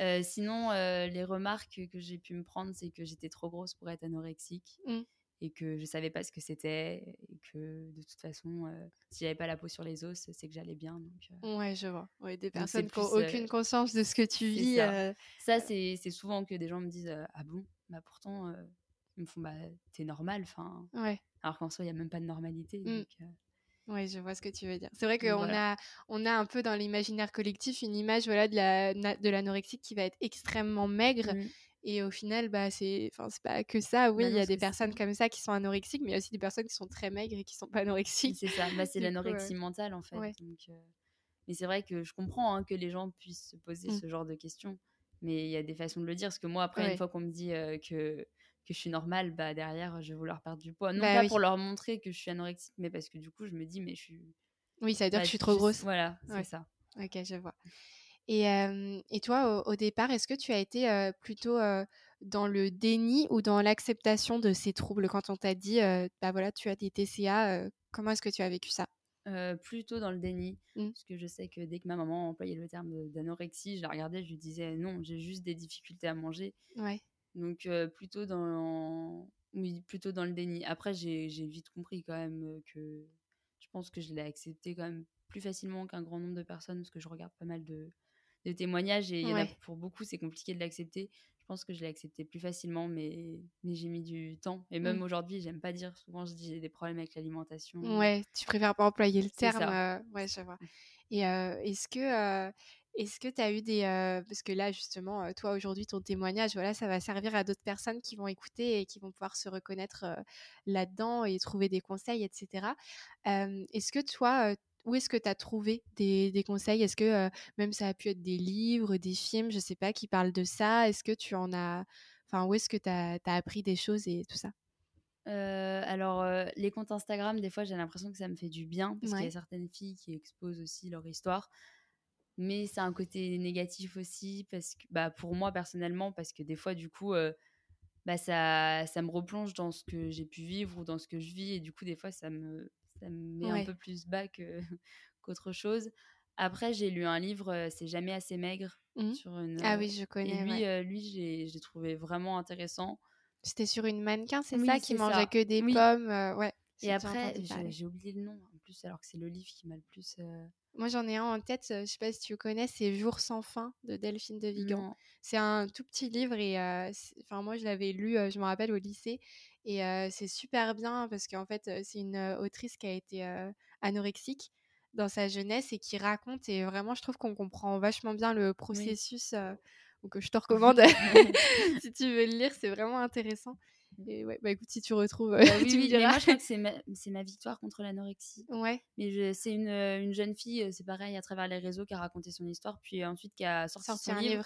Euh, sinon, euh, les remarques que j'ai pu me prendre, c'est que j'étais trop grosse pour être anorexique mmh. et que je savais pas ce que c'était et que de toute façon, euh, si j'avais pas la peau sur les os, c'est que j'allais bien. Donc,
ouais, je vois. Ouais, des personnes qui n'ont aucune conscience de ce que tu vis.
Ça, c'est souvent que des gens me disent Ah bon? Bah pourtant, ils me font Bah t'es normal. Enfin, ouais. Alors qu'en soi, il n'y a même pas de normalité. Mmh. Donc,
oui, je vois ce que tu veux dire. C'est vrai qu'on a, on a un peu dans l'imaginaire collectif une image voilà, de, la, de l'anorexie qui va être extrêmement maigre. Mmh. Et au final, bah, c'est, c'est pas que ça. Oui, il y a des personnes comme ça qui sont anorexiques, mais il y a aussi des personnes qui sont très maigres et qui sont pas anorexiques.
C'est ça, bah, c'est l'anorexie mentale en fait. Donc, Mais c'est vrai que je comprends hein, que les gens puissent se poser mmh. ce genre de questions. Mais il y a des façons de le dire. Parce que moi, après, une fois qu'on me dit que que je suis normale, bah derrière, je vais vouloir perdre du poids. Non bah pas pour leur montrer que je suis anorexique, mais parce que du coup, je me dis, mais je suis.
Oui, ça veut dire que je suis trop grosse.
Voilà, c'est ça.
Ok, je vois. Et, et toi, au, départ, est-ce que tu as été plutôt dans le déni ou dans l'acceptation de ces troubles? Quand on t'a dit, bah voilà, tu as des TCA, comment est-ce que tu as vécu ça?
Plutôt dans le déni, mmh. parce que je sais que dès que ma maman employait le terme d'anorexie, je la regardais, je lui disais non, j'ai juste des difficultés à manger. Ouais. Donc plutôt dans oui, plutôt dans le déni. Après j'ai vite compris quand même que je pense que je l'ai accepté quand même plus facilement qu'un grand nombre de personnes parce que je regarde pas mal de, de témoignages et pour beaucoup, c'est compliqué de l'accepter. Je pense que je l'ai accepté plus facilement, mais, mais j'ai mis du temps. Et même mmh. aujourd'hui, j'aime pas dire, souvent je dis j'ai des problèmes avec l'alimentation.
Ouais, tu préfères pas employer le terme. Euh, ouais, je vois. Mmh. Et est-ce que est-ce que tu as eu des... parce que là, justement, toi, aujourd'hui, ton témoignage, voilà, ça va servir à d'autres personnes qui vont écouter et qui vont pouvoir se reconnaître là-dedans et trouver des conseils, etc. est-ce que toi, où est-ce que tu as trouvé des, conseils? Est-ce que même ça a pu être des livres, des films, je sais pas, qui parlent de ça? Est-ce que tu en as... Enfin, où est-ce que tu as, appris des choses et tout ça?
Alors, les comptes Instagram, des fois, j'ai l'impression que ça me fait du bien parce qu'il y a certaines filles qui exposent aussi leur histoire mais c'est un côté négatif aussi parce que bah pour moi personnellement parce que des fois du coup bah ça ça me replonge dans ce que j'ai pu vivre ou dans ce que je vis et du coup des fois ça me ça me met un peu plus bas [laughs] qu'autre chose. Après j'ai lu un livre c'est jamais assez maigre
mmh. sur une ah oui je connais
et lui lui j'ai trouvé vraiment intéressant.
C'était sur une mannequin c'est ça qui mangeait que des pommes ouais
et après j'ai oublié le nom en plus alors que c'est le livre qui m'a le plus
moi, j'en ai un en tête, je sais pas si tu connais, c'est Jour sans fin de Delphine de Vigan. C'est un tout petit livre et enfin moi je l'avais lu, je me rappelle au lycée et c'est super bien parce qu'en fait c'est une autrice qui a été anorexique dans sa jeunesse et qui raconte et vraiment je trouve qu'on comprend vachement bien le processus donc je te [laughs] recommande [laughs] si tu veux le lire, c'est vraiment intéressant. Et ouais, bah écoute, si tu retrouves, bah [laughs]
oui, tu Mais moi, je crois que c'est ma, ma, victoire contre l'anorexie. Ouais. Mais c'est une, une, jeune fille, c'est pareil, à travers les réseaux, qui a raconté son histoire, puis ensuite qui a sorti, son un livre.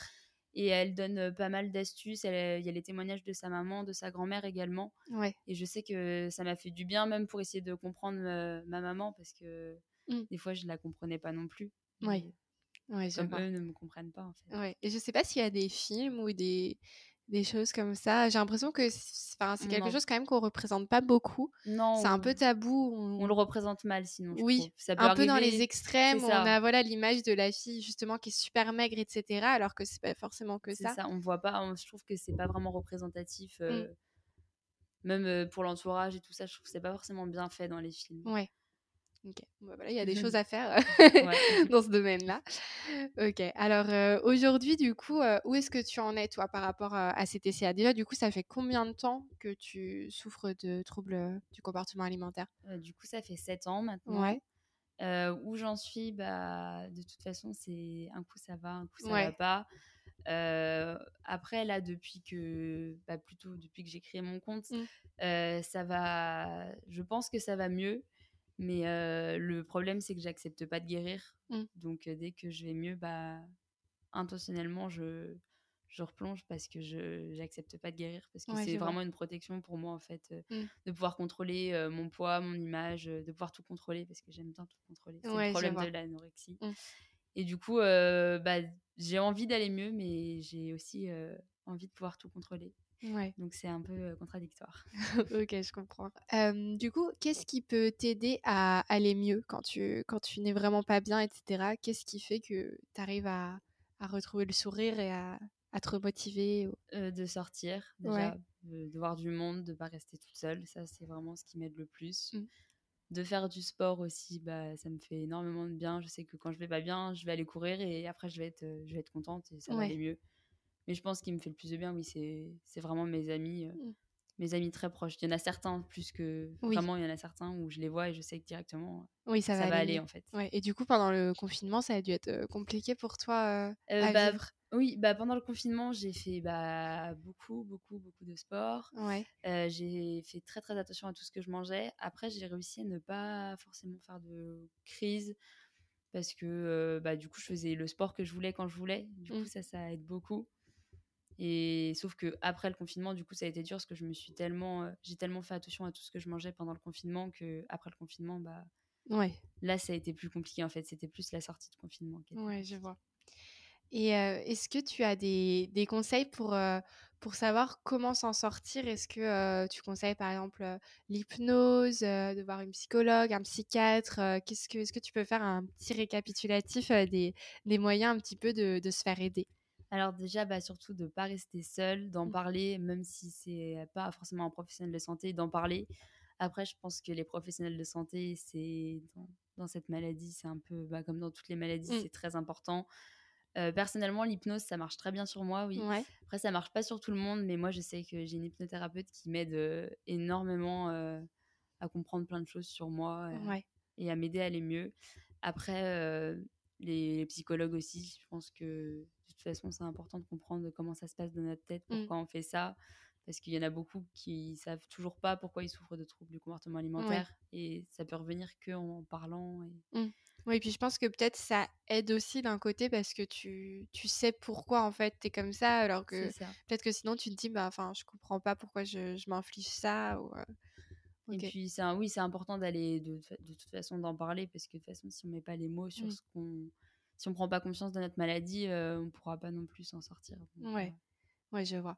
Et elle donne pas mal d'astuces. Il y a les témoignages de sa maman, de sa grand-mère également. Ouais. Et je sais que ça m'a fait du bien, même pour essayer de comprendre ma maman, parce que mmh. des fois, je ne la comprenais pas non plus.
Ouais.
Ouais, comme eux ne me comprennent pas, en fait.
Ouais. Et je sais pas s'il y a des films ou des des choses comme ça. J'ai l'impression que c'est quelque chose quand même qu'on représente pas beaucoup. Non. C'est un peu tabou.
On... le représente mal sinon.
oui. Ça un peu dans les extrêmes. on a voilà l'image de la fille justement qui est super maigre, etc. Alors que c'est pas forcément que ça.
ça. On voit pas. Je trouve que c'est pas vraiment représentatif. Mmh. Euh, même euh, pour l'entourage et tout ça, je trouve que c'est pas forcément bien fait dans les films.
Ouais. Ok, bah, voilà, il y a des choses à faire [laughs] dans ce [laughs] domaine-là. Ok, alors euh, aujourd'hui, du coup, euh, où est-ce que tu en es, toi, par rapport à ces TCA Déjà, du coup, ça fait combien de temps que tu souffres de troubles du comportement alimentaire?
Euh, Du coup, ça fait 7 ans maintenant. Ouais. où j'en suis, bah, de toute façon, c'est un coup ça va, un coup ça va pas. après, là, depuis que, bah, plutôt depuis que j'ai créé mon compte, mmh. ça va. Je pense que ça va mieux. Mais le problème, c'est que j'accepte pas de guérir. Mmh. Donc, dès que je vais mieux, bah, intentionnellement, je, je replonge parce que je n'accepte pas de guérir. Parce que c'est vraiment une protection pour moi, en fait, mmh. de pouvoir contrôler mon poids, mon image, de pouvoir tout contrôler parce que j'aime bien tout contrôler. C'est le problème de l'anorexie. Mmh. Et du coup, bah, j'ai envie d'aller mieux, mais j'ai aussi envie de pouvoir tout contrôler. Ouais. Donc c'est un peu contradictoire. [laughs]
ok, je comprends. du coup, qu'est-ce qui peut t'aider à aller mieux quand tu, quand tu n'es vraiment pas bien, etc. Qu'est-ce qui fait que tu arrives à, à, retrouver le sourire et à, à te remotiver
De sortir, déjà, de, voir du monde, de ne pas rester toute seule. Ça, c'est vraiment ce qui m'aide le plus. Mmh. De faire du sport aussi, bah, ça me fait énormément de bien. Je sais que quand je vais pas bien, je vais aller courir et après, je vais être, je vais être contente et ça va aller mieux. Mais je pense qu'il me fait le plus de bien, oui, c'est vraiment mes amis, euh, mmh. mes amis très proches. Il y en a certains plus que vraiment, il y en a certains où je les vois et je sais que directement oui, ça, va, aller, en fait.
Ouais. Et du coup, pendant le confinement, ça a dû être euh, compliqué pour toi euh, à bah, vivre?
Oui, bah, pendant le confinement, j'ai fait bah, beaucoup, beaucoup, beaucoup de sport. Ouais. j'ai fait très, très attention à tout ce que je mangeais. Après, j'ai réussi à ne pas forcément faire de crise parce que bah, du coup, je faisais le sport que je voulais quand je voulais. Du coup, mmh. ça, ça aide beaucoup. Et sauf que après le confinement, du coup, ça a été dur parce que je me suis tellement, euh, j'ai tellement fait attention à tout ce que je mangeais pendant le confinement que après le confinement, bah, ouais. Là, ça a été plus compliqué en fait. C'était plus la sortie de confinement.
Ouais, je vois. Et euh, est-ce que tu as des, des conseils pour, euh, pour savoir comment s'en sortir? Est-ce que tu conseilles par exemple l'hypnose, de voir une psychologue, un psychiatre Qu'est-ce que, Est-ce que tu peux faire un petit récapitulatif des, des moyens un petit peu de, de se faire aider?
Alors déjà, bah, surtout de ne pas rester seul, d'en mmh. parler, même si c'est pas forcément un professionnel de santé, d'en parler. Après, je pense que les professionnels de santé, c'est dans, cette maladie, c'est un peu bah, comme dans toutes les maladies, mmh. c'est très important. personnellement, l'hypnose, ça marche très bien sur moi, oui. Après, ça marche pas sur tout le monde, mais moi, je sais que j'ai une hypnothérapeute qui m'aide énormément à comprendre plein de choses sur moi et à m'aider à aller mieux. Après, les, psychologues aussi, je pense que toute façon, c'est important de comprendre comment ça se passe dans notre tête, mmh. pourquoi on fait ça. Parce qu'il y en a beaucoup qui savent toujours pas pourquoi ils souffrent de troubles du comportement alimentaire. Et ça peut revenir qu'en parlant. Et...
Mmh. Oui, puis je pense que peut-être ça aide aussi d'un côté parce que tu, tu sais pourquoi en fait tu es comme ça, alors que peut-être que sinon tu te dis, bah enfin, je comprends pas pourquoi je, je m'inflige ça. Ou,
Et puis, c'est oui, c'est important d'aller de, de, toute façon d'en parler parce que de toute façon, si on met pas les mots sur mmh. ce qu'on. Si on prend pas conscience de notre maladie, on pourra pas non plus s'en sortir.
ouais. ouais, je vois.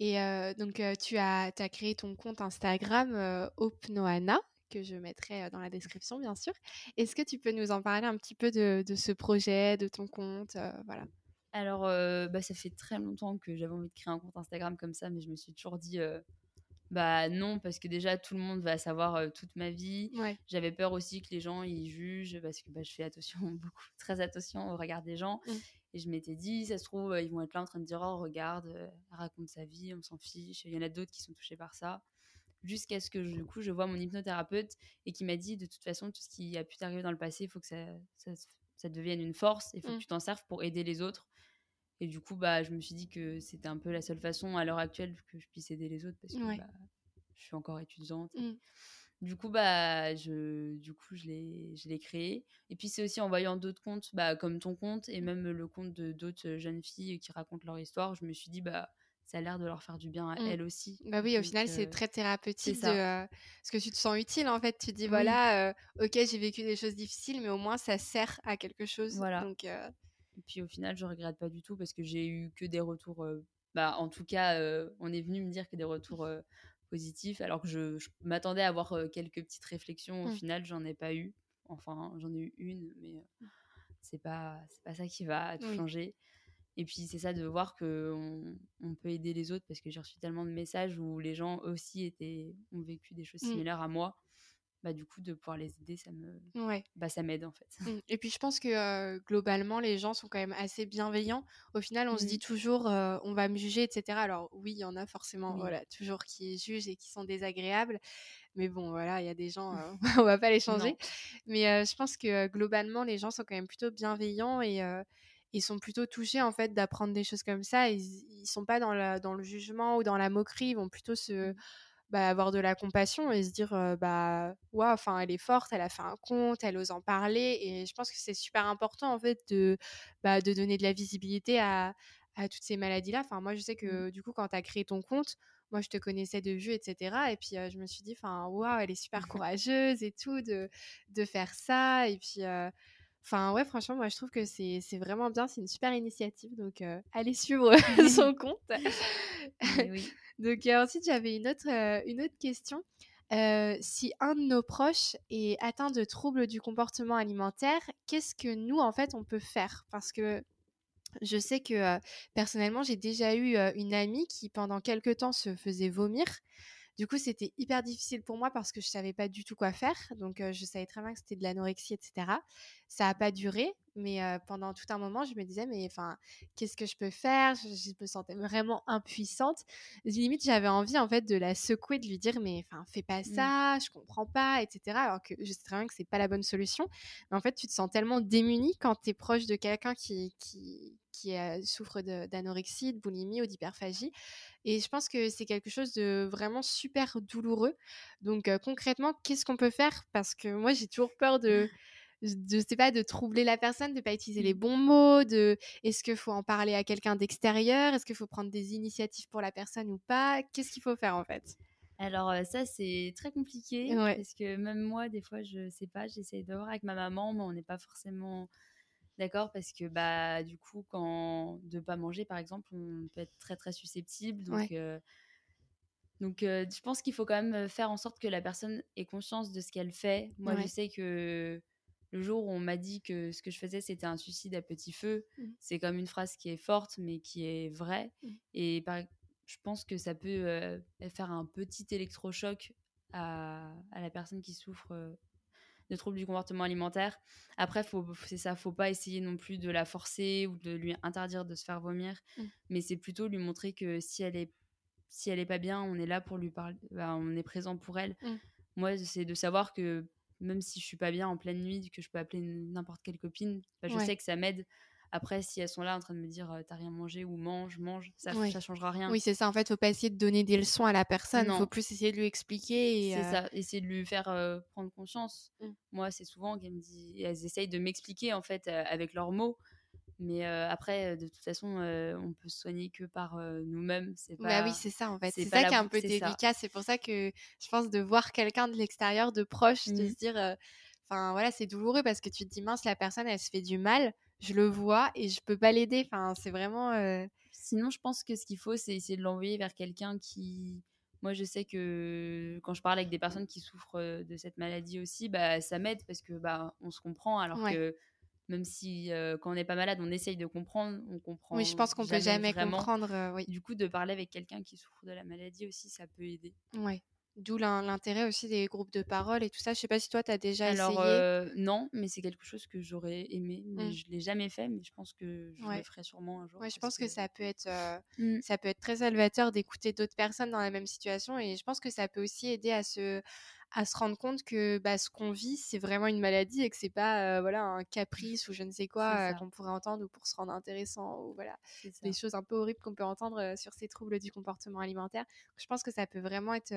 Et donc, tu as, as, créé ton compte Instagram Opnoana que je mettrai dans la description, bien sûr. Est-ce que tu peux nous en parler un petit peu de, ce projet, de ton compte voilà.
Alors, bah, ça fait très longtemps que j'avais envie de créer un compte Instagram comme ça, mais je me suis toujours dit, bah non, parce que déjà, tout le monde va savoir toute ma vie. J'avais peur aussi que les gens, ils jugent, parce que bah, je fais attention, [laughs] beaucoup, très attention au regard des gens. Mmh. Et je m'étais dit, ça se trouve, ils vont être là en train de dire, oh, regarde, elle raconte sa vie, on s'en fiche. Il y en a d'autres qui sont touchés par ça jusqu'à ce que du coup je vois mon hypnothérapeute et qui m'a dit de toute façon tout ce qui a pu t'arriver dans le passé il faut que ça, ça, devienne une force il faut que mmh. tu t'en serves pour aider les autres et du coup bah je me suis dit que c'était un peu la seule façon à l'heure actuelle que je puisse aider les autres parce que bah, je suis encore étudiante mmh. du coup bah je du coup je l'ai je l'ai créé et puis c'est aussi en voyant d'autres comptes bah comme ton compte et mmh. même le compte de d'autres jeunes filles qui racontent leur histoire je me suis dit bah ça a l'air de leur faire du bien à mmh. elles aussi.
Bah oui, au final, c'est très thérapeutique de, parce que tu te sens utile en fait. Tu dis voilà, ok, j'ai vécu des choses difficiles, mais au moins ça sert à quelque chose. Voilà. Donc,
Et puis au final, je regrette pas du tout parce que j'ai eu que des retours. bah, en tout cas, on est venu me dire que des retours positifs, alors que je, m'attendais à avoir quelques petites réflexions. Au mmh. final, j'en ai pas eu. Enfin, j'en ai eu une, mais mmh. c'est pas c'est pas ça qui va tout changer. Et puis c'est ça de voir qu'on on peut aider les autres parce que j'ai reçu tellement de messages où les gens aussi étaient, ont vécu des choses mmh. similaires à moi. Bah, du coup, de pouvoir les aider, ça me, ouais. bah, ça m'aide en fait.
Mmh. Et puis je pense que globalement, les gens sont quand même assez bienveillants. Au final, on se dit mmh. toujours, on va me juger, etc. Alors oui, il y en a forcément, voilà, toujours qui jugent et qui sont désagréables. Mais bon, voilà, il y a des gens, [laughs] [laughs] on va pas les changer. Mais je pense que globalement, les gens sont quand même plutôt bienveillants et ils sont plutôt touchés en fait d'apprendre des choses comme ça. Ils, ils sont pas dans, la, dans le jugement ou dans la moquerie. Ils vont plutôt se mmh. Bah, avoir de la compassion et se dire bah ouais, enfin elle est forte, elle a fait un compte, elle ose en parler. Et je pense que c'est super important en fait de bah, de donner de la visibilité à, à toutes ces maladies là. Enfin moi je sais mmh. que du coup quand tu as créé ton compte moi je te connaissais de vue, etc. Et puis je me suis dit, enfin, waouh, elle est super mmh courageuse et tout de, de faire ça. Et puis, Enfin, ouais, franchement, moi, je trouve que c'est vraiment bien. C'est une super initiative. Donc, euh, allez suivre [laughs] [laughs] son compte. oui. [laughs] donc, euh, ensuite, j'avais une, autre euh, une autre question. si un de nos proches est atteint de troubles du comportement alimentaire, qu'est-ce que nous, en fait, on peut faire? Parce que je sais que personnellement, j'ai déjà eu une amie qui, pendant quelques temps, se faisait vomir. Du coup, c'était hyper difficile pour moi parce que je savais pas du tout quoi faire. Donc, je savais très bien que c'était de l'anorexie, etc. Ça n'a pas duré, mais pendant tout un moment, je me disais, mais enfin, qu'est-ce que je peux faire? Je, me sentais vraiment impuissante. Limite, j'avais envie en fait de la secouer, de lui dire, mais enfin, fais pas mmh. ça, je comprends pas, etc. Alors que je sais très bien que c'est pas la bonne solution. Mais en fait, tu te sens tellement démunie quand tu es proche de quelqu'un qui, qui, qui souffre d'anorexie, de, boulimie ou d'hyperphagie. Et je pense que c'est quelque chose de vraiment super douloureux. Donc concrètement, qu'est-ce qu'on peut faire? Parce que moi, j'ai toujours peur de je sais pas, de troubler la personne, de pas utiliser les mmh. bons mots, de est-ce qu'il faut en parler à quelqu'un d'extérieur, est-ce qu'il faut prendre des initiatives pour la personne ou pas, qu'est-ce qu'il faut faire en fait?
Alors ça c'est très compliqué parce que même moi des fois je sais pas, j'essaie de voir avec ma maman mais on n'est pas forcément D'accord, parce que bah du coup, quand de pas manger, par exemple, on peut être très très susceptible. Donc, donc je pense qu'il faut quand même faire en sorte que la personne ait conscience de ce qu'elle fait. Moi, je sais que le jour où on m'a dit que ce que je faisais c'était un suicide à petit feu, mmh. c'est comme une phrase qui est forte mais qui est vraie. Mmh. Et je pense que ça peut faire un petit électrochoc à, à la personne qui souffre de troubles du comportement alimentaire. Après, c'est ça, faut pas essayer non plus de la forcer ou de lui interdire de se faire vomir, mmh. mais c'est plutôt lui montrer que si elle est si elle est pas bien, on est là pour lui parler, bah, on est présent pour elle. Moi, c'est de savoir que même si je suis pas bien en pleine nuit, que je peux appeler n'importe quelle copine, bah, je sais que ça m'aide après, si elles sont là en train de me dire t'as rien mangé ou mange, mange, ça, ça changera rien.
Oui, c'est ça. En fait, faut pas essayer de donner des leçons à la personne. Il faut plus essayer de lui expliquer.
C'est ça. Essayer de lui faire prendre conscience. Mmh. Moi, c'est souvent qu'elles me disent, elles essayent de m'expliquer en fait avec leurs mots. Mais après, de toute façon, on peut se soigner que par nous-mêmes.
C'est bah oui, c'est ça en fait. C'est ça qui est un peu délicat. C'est pour ça que je pense de voir quelqu'un de l'extérieur, de proche, de mmh. se dire, enfin voilà, c'est douloureux parce que tu te dis mince, la personne, elle se fait du mal je le vois et je peux pas l'aider. Enfin, c'est vraiment.
Sinon, je pense que ce qu'il faut, c'est essayer de l'envoyer vers quelqu'un qui. Moi, je sais que quand je parle avec des personnes qui souffrent de cette maladie aussi, bah, ça m'aide parce que bah, on se comprend. Alors que même si quand on n'est pas malade, on essaye de comprendre, on comprend.
Oui, je pense qu'on peut jamais comprendre. oui.
Du coup, de parler avec quelqu'un qui souffre de la maladie aussi, ça peut aider.
Ouais. D'où l'intérêt aussi des groupes de parole et tout ça. Je sais pas si toi, tu as déjà
Alors,
essayé.
Euh, non, mais c'est quelque chose que j'aurais aimé. Mais mmh. je l'ai jamais fait, mais je pense que je le ferai sûrement un jour.
Ouais, je pense que, ça, peut être, euh, mmh. ça peut être très salvateur d'écouter d'autres personnes dans la même situation. Et je pense que ça peut aussi aider à se, à se rendre compte que bah, ce qu'on vit, c'est vraiment une maladie et que c'est pas voilà un caprice ou je ne sais quoi qu'on pourrait entendre ou pour se rendre intéressant ou voilà des choses un peu horribles qu'on peut entendre sur ces troubles du comportement alimentaire. Je pense que ça peut vraiment être,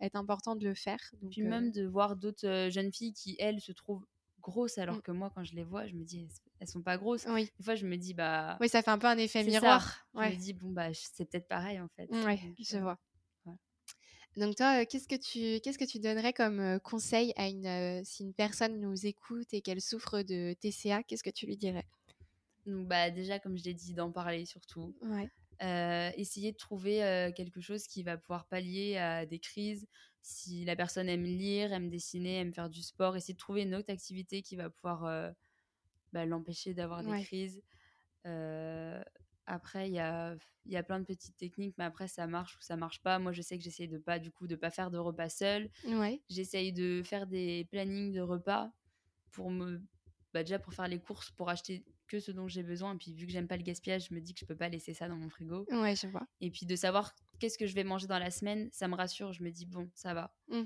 être important de le faire.
Donc, Puis même de voir d'autres jeunes filles qui elles se trouvent grosses alors mmh. que moi quand je les vois je me dis elles sont pas grosses
oui.
des fois je me dis bah
oui ça fait un peu un effet miroir
je me dis bon bah c'est peut-être pareil en fait
ouais, je vois donc toi, qu'est-ce que tu qu'est-ce que tu donnerais comme conseil à une si une personne nous écoute et qu'elle souffre de TCA, qu'est-ce que tu lui dirais?
Donc bah déjà comme je l'ai dit d'en parler surtout. Ouais. essayer de trouver quelque chose qui va pouvoir pallier à des crises. Si la personne aime lire, aime dessiner, aime faire du sport, essayer de trouver une autre activité qui va pouvoir bah, l'empêcher d'avoir des crises. Après, il y a, y a plein de petites techniques, mais après, ça marche ou ça marche pas. Moi, je sais que j'essaye de pas, du coup, de pas faire de repas seul. Ouais. J'essaye de faire des plannings de repas pour me, bah, déjà pour faire les courses, pour acheter que ce dont j'ai besoin. Et puis, vu que j'aime pas le gaspillage, je me dis que je peux pas laisser ça dans mon frigo.
Ouais, je vois.
Et puis, de savoir qu'est-ce que je vais manger dans la semaine, ça me rassure. Je me dis, bon, ça va. Mmh.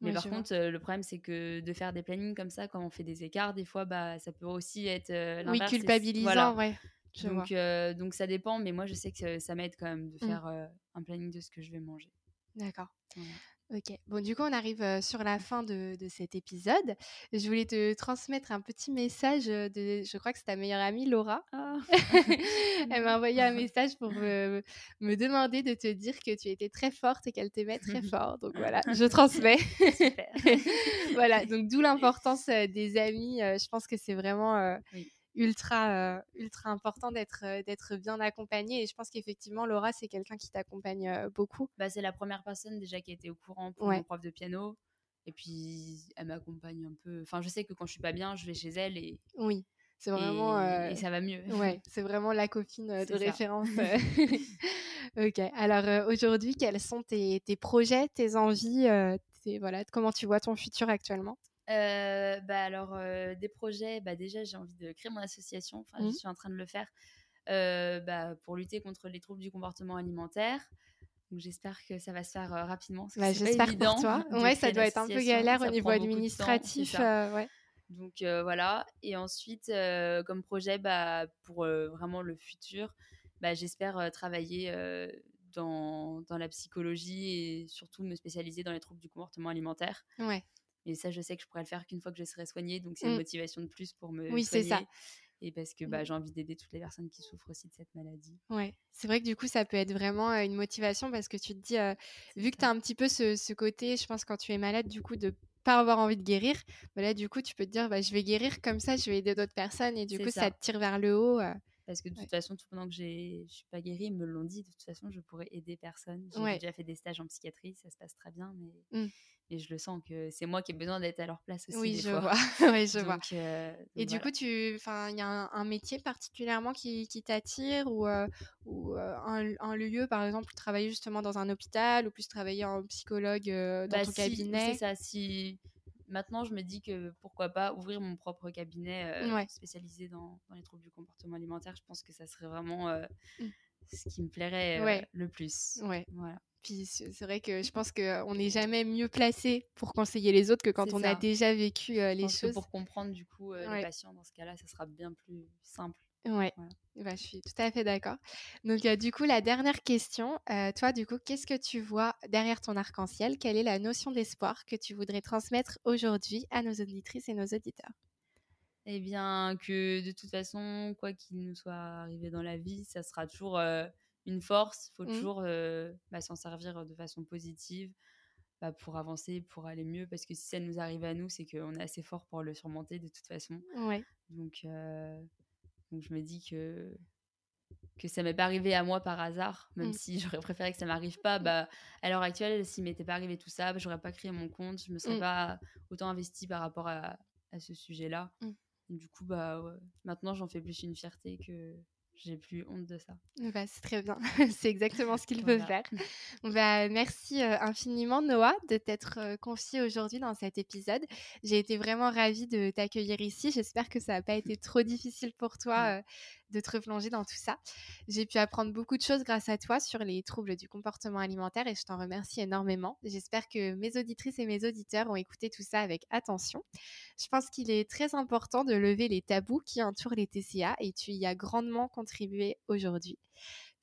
Mais par contre, euh, le problème, c'est que de faire des plannings comme ça, quand on fait des écarts, des fois, bah, ça peut aussi être euh,
Oui, culpabilisant, ouais
donc, euh, donc ça dépend, mais moi je sais que ça m'aide quand même de mmh. faire euh, un planning de ce que je vais manger.
D'accord. Ok. Bon, du coup, on arrive euh, sur la fin de, de, cet épisode. Je voulais te transmettre un petit message de, je crois que c'est ta meilleure amie, Laura. Ah. [laughs] Elle m'a envoyé un [laughs] message pour me, me, demander de te dire que tu étais très forte et qu'elle t'aimait très [laughs] fort. Donc voilà, je transmets. Super. voilà, donc d'où l'importance des amis. je pense que c'est vraiment ultra, ultra important d'être, d'être bien accompagné. Et je pense qu'effectivement, Laura, c'est quelqu'un qui t'accompagne beaucoup.
Bah, c'est la première personne déjà qui a été au courant pour mon prof de piano. Et puis, elle m'accompagne un peu. Enfin, je sais que quand je suis pas bien, je vais chez elle et.
Oui. C'est vraiment.
Et, ça va mieux.
Ouais, [laughs] c'est vraiment la copine de référence. [laughs] [laughs] ok. Alors aujourd'hui, quels sont tes, tes, projets, tes envies voilà, Comment tu vois ton futur actuellement?
Euh, bah alors, euh, des projets, bah déjà, j'ai envie de créer mon association. Enfin, je mmh. suis en train de le faire euh, bah, pour lutter contre les troubles du comportement alimentaire. Donc, j'espère que ça va se faire rapidement.
Bah, j'espère pour toi. [laughs] Ouais, ça doit être un peu galère au niveau administratif. ouais.
Donc, voilà. Et ensuite, comme projet, bah, pour vraiment le futur, bah, j'espère travailler dans, dans, la psychologie et surtout me spécialiser dans les troubles du comportement alimentaire.
Ouais.
Et ça, je sais que je pourrais le faire qu'une fois que je serai soignée. Donc, c'est une mmh. motivation de plus pour me. Oui, c'est ça. Et parce que bah, mmh. j'ai envie d'aider toutes les personnes qui souffrent aussi de cette maladie.
Ouais, c'est vrai que du coup, ça peut être vraiment une motivation parce que tu te dis, vu que tu as un petit peu ce, ce, côté, je pense, quand tu es malade, du coup, de pas avoir envie de guérir, bah là, du coup, tu peux te dire, bah, je vais guérir comme ça, je vais aider d'autres personnes et du coup, ça. te tire vers le haut.
Parce que de toute façon, tout pendant que je suis pas guérie, ils me l'ont dit, de toute façon, je pourrais aider personne. J'ai déjà fait des stages en psychiatrie, ça se passe très bien, mais. Mmh et je le sens que c'est moi qui ai besoin d'être à leur place aussi.
Oui,
des
je
fois.
vois. [laughs] oui, je vois. Euh, et du coup, tu, enfin, il y a un, métier particulièrement qui, qui t'attire ou, euh, ou euh, un, un, lieu, par exemple, travailler justement dans un hôpital ou plus travailler en psychologue dans bah, ton cabinet.
C'est ça. Si maintenant, je me dis que pourquoi pas ouvrir mon propre cabinet spécialisé dans, les troubles du comportement alimentaire. Je pense que ça serait vraiment mmh. Ce qui me plairait le plus.
Ouais. Voilà. Puis c'est vrai que je pense qu'on n'est jamais mieux placé pour conseiller les autres que quand on a déjà vécu les choses.
pour comprendre du coup les patients, dans ce cas-là, ça sera bien plus simple.
Ouais, bah, je suis tout à fait d'accord. Donc, du coup, la dernière question, toi, du coup, qu'est-ce que tu vois derrière ton arc-en-ciel? Quelle est la notion d'espoir que tu voudrais transmettre aujourd'hui à nos auditrices et nos auditeurs?
Eh bien, que de toute façon, quoi qu'il nous soit arrivé dans la vie, ça sera toujours une force. Il faut mmh. toujours bah, s'en servir de façon positive bah, pour avancer, pour aller mieux. Parce que si ça nous arrive à nous, c'est qu'on est assez fort pour le surmonter de toute façon.
Ouais.
Donc, donc je me dis que que ça m'est pas arrivé à moi par hasard, même mmh. si [laughs] j'aurais préféré que ça m'arrive pas. Mmh. Bah, à l'heure actuelle, s'il m'était pas arrivé tout ça, bah, j'aurais pas créé mon compte, je me serais pas autant investie par rapport à, à ce sujet-là. Du coup, bah, maintenant, j'en fais plus une fierté que, j'ai plus honte de ça.
Bah, c'est très bien. [laughs] c'est exactement ce qu'il veut faire. Bah, merci euh, infiniment, Noah, de t'être euh, confié aujourd'hui dans cet épisode. J'ai été vraiment ravie de t'accueillir ici. J'espère que ça n'a pas été trop difficile pour toi euh, de te replonger dans tout ça. J'ai pu apprendre beaucoup de choses grâce à toi sur les troubles du comportement alimentaire et je t'en remercie énormément. J'espère que mes auditrices et mes auditeurs ont écouté tout ça avec attention. Je pense qu'il est très important de lever les tabous qui entourent les TCA et tu y as grandement contribué aujourd'hui.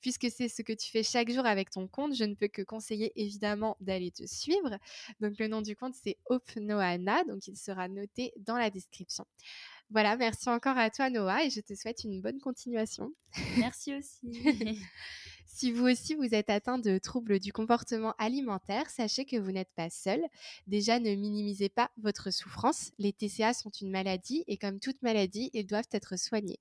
Puisque c'est ce que tu fais chaque jour avec ton compte, je ne peux que conseiller évidemment d'aller te suivre. Donc le nom du compte c'est Hope Noana, donc il sera noté dans la description. Voilà, merci encore à toi Noah et je te souhaite une bonne continuation.
Merci aussi. [laughs]
Si vous aussi vous êtes atteint de troubles du comportement alimentaire, sachez que vous n'êtes pas seul. Déjà, ne minimisez pas votre souffrance. Les TCA sont une maladie et comme toute maladie, ils doivent être soignés.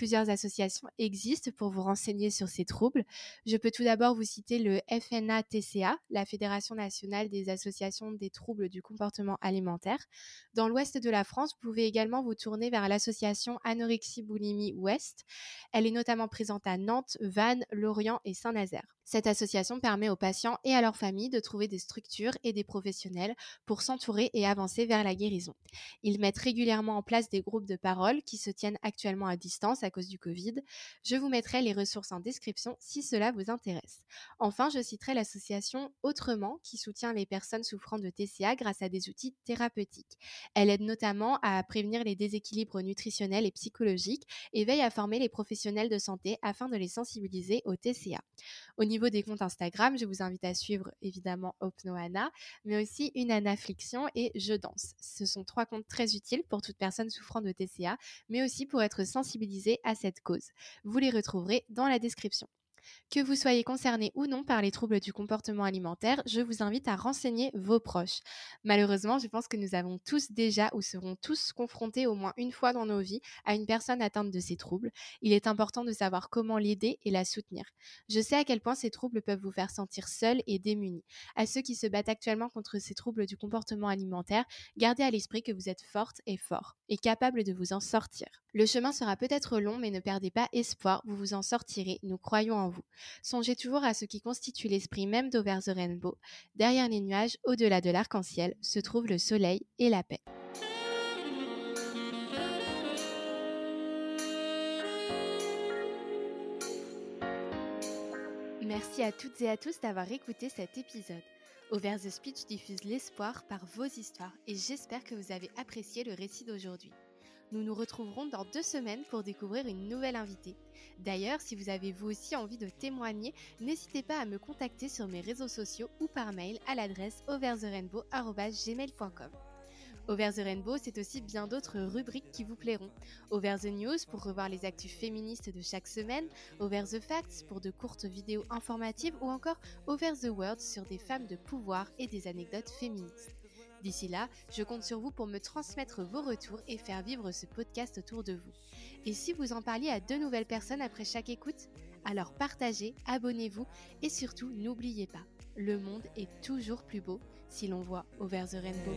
Plusieurs associations existent pour vous renseigner sur ces troubles. Je peux tout d'abord vous citer le FNA-TCA, la Fédération nationale des associations des troubles du comportement alimentaire. Dans l'ouest de la France, vous pouvez également vous tourner vers l'association Anorexie Boulimie Ouest. Elle est notamment présente à Nantes, Vannes, Lorient et Saint-Nazaire. Cette association permet aux patients et à leurs familles de trouver des structures et des professionnels pour s'entourer et avancer vers la guérison. Ils mettent régulièrement en place des groupes de parole qui se tiennent actuellement à distance à cause du Covid. Je vous mettrai les ressources en description si cela vous intéresse. Enfin, je citerai l'association Autrement qui soutient les personnes souffrant de TCA grâce à des outils thérapeutiques. Elle aide notamment à prévenir les déséquilibres nutritionnels et psychologiques et veille à former les professionnels de santé afin de les sensibiliser au TCA. Au niveau des comptes Instagram, je vous invite à suivre évidemment Opnoana, mais aussi Une Anafliction et Je Danse. Ce sont trois comptes très utiles pour toute personne souffrant de TCA, mais aussi pour être sensibilisée à cette cause. Vous les retrouverez dans la description. Que vous soyez concerné ou non par les troubles du comportement alimentaire, je vous invite à renseigner vos proches. Malheureusement, je pense que nous avons tous déjà ou serons tous confrontés au moins une fois dans nos vies à une personne atteinte de ces troubles. Il est important de savoir comment l'aider et la soutenir. Je sais à quel point ces troubles peuvent vous faire sentir seul et démunis. À ceux qui se battent actuellement contre ces troubles du comportement alimentaire, gardez à l'esprit que vous êtes forte et fort et capable de vous en sortir. Le chemin sera peut-être long, mais ne perdez pas espoir, vous vous en sortirez, nous croyons en vous. Songez toujours à ce qui constitue l'esprit même d'Over the Rainbow. Derrière les nuages, au-delà de l'arc-en-ciel, se trouve le soleil et la paix. Merci à toutes et à tous d'avoir écouté cet épisode. Over the Speech diffuse l'espoir par vos histoires et j'espère que vous avez apprécié le récit d'aujourd'hui. Nous nous retrouverons dans deux semaines pour découvrir une nouvelle invitée. D'ailleurs, si vous avez vous aussi envie de témoigner, n'hésitez pas à me contacter sur mes réseaux sociaux ou par mail à l'adresse overtherainbow.gmail.com. Over the Rainbow, c'est aussi bien d'autres rubriques qui vous plairont. Over the News pour revoir les actus féministes de chaque semaine, Over the Facts pour de courtes vidéos informatives ou encore Over the World sur des femmes de pouvoir et des anecdotes féministes. D'ici là, je compte sur vous pour me transmettre vos retours et faire vivre ce podcast autour de vous. Et si vous en parliez à deux nouvelles personnes après chaque écoute, alors partagez, abonnez-vous et surtout n'oubliez pas, le monde est toujours plus beau si l'on voit Over the Rainbow.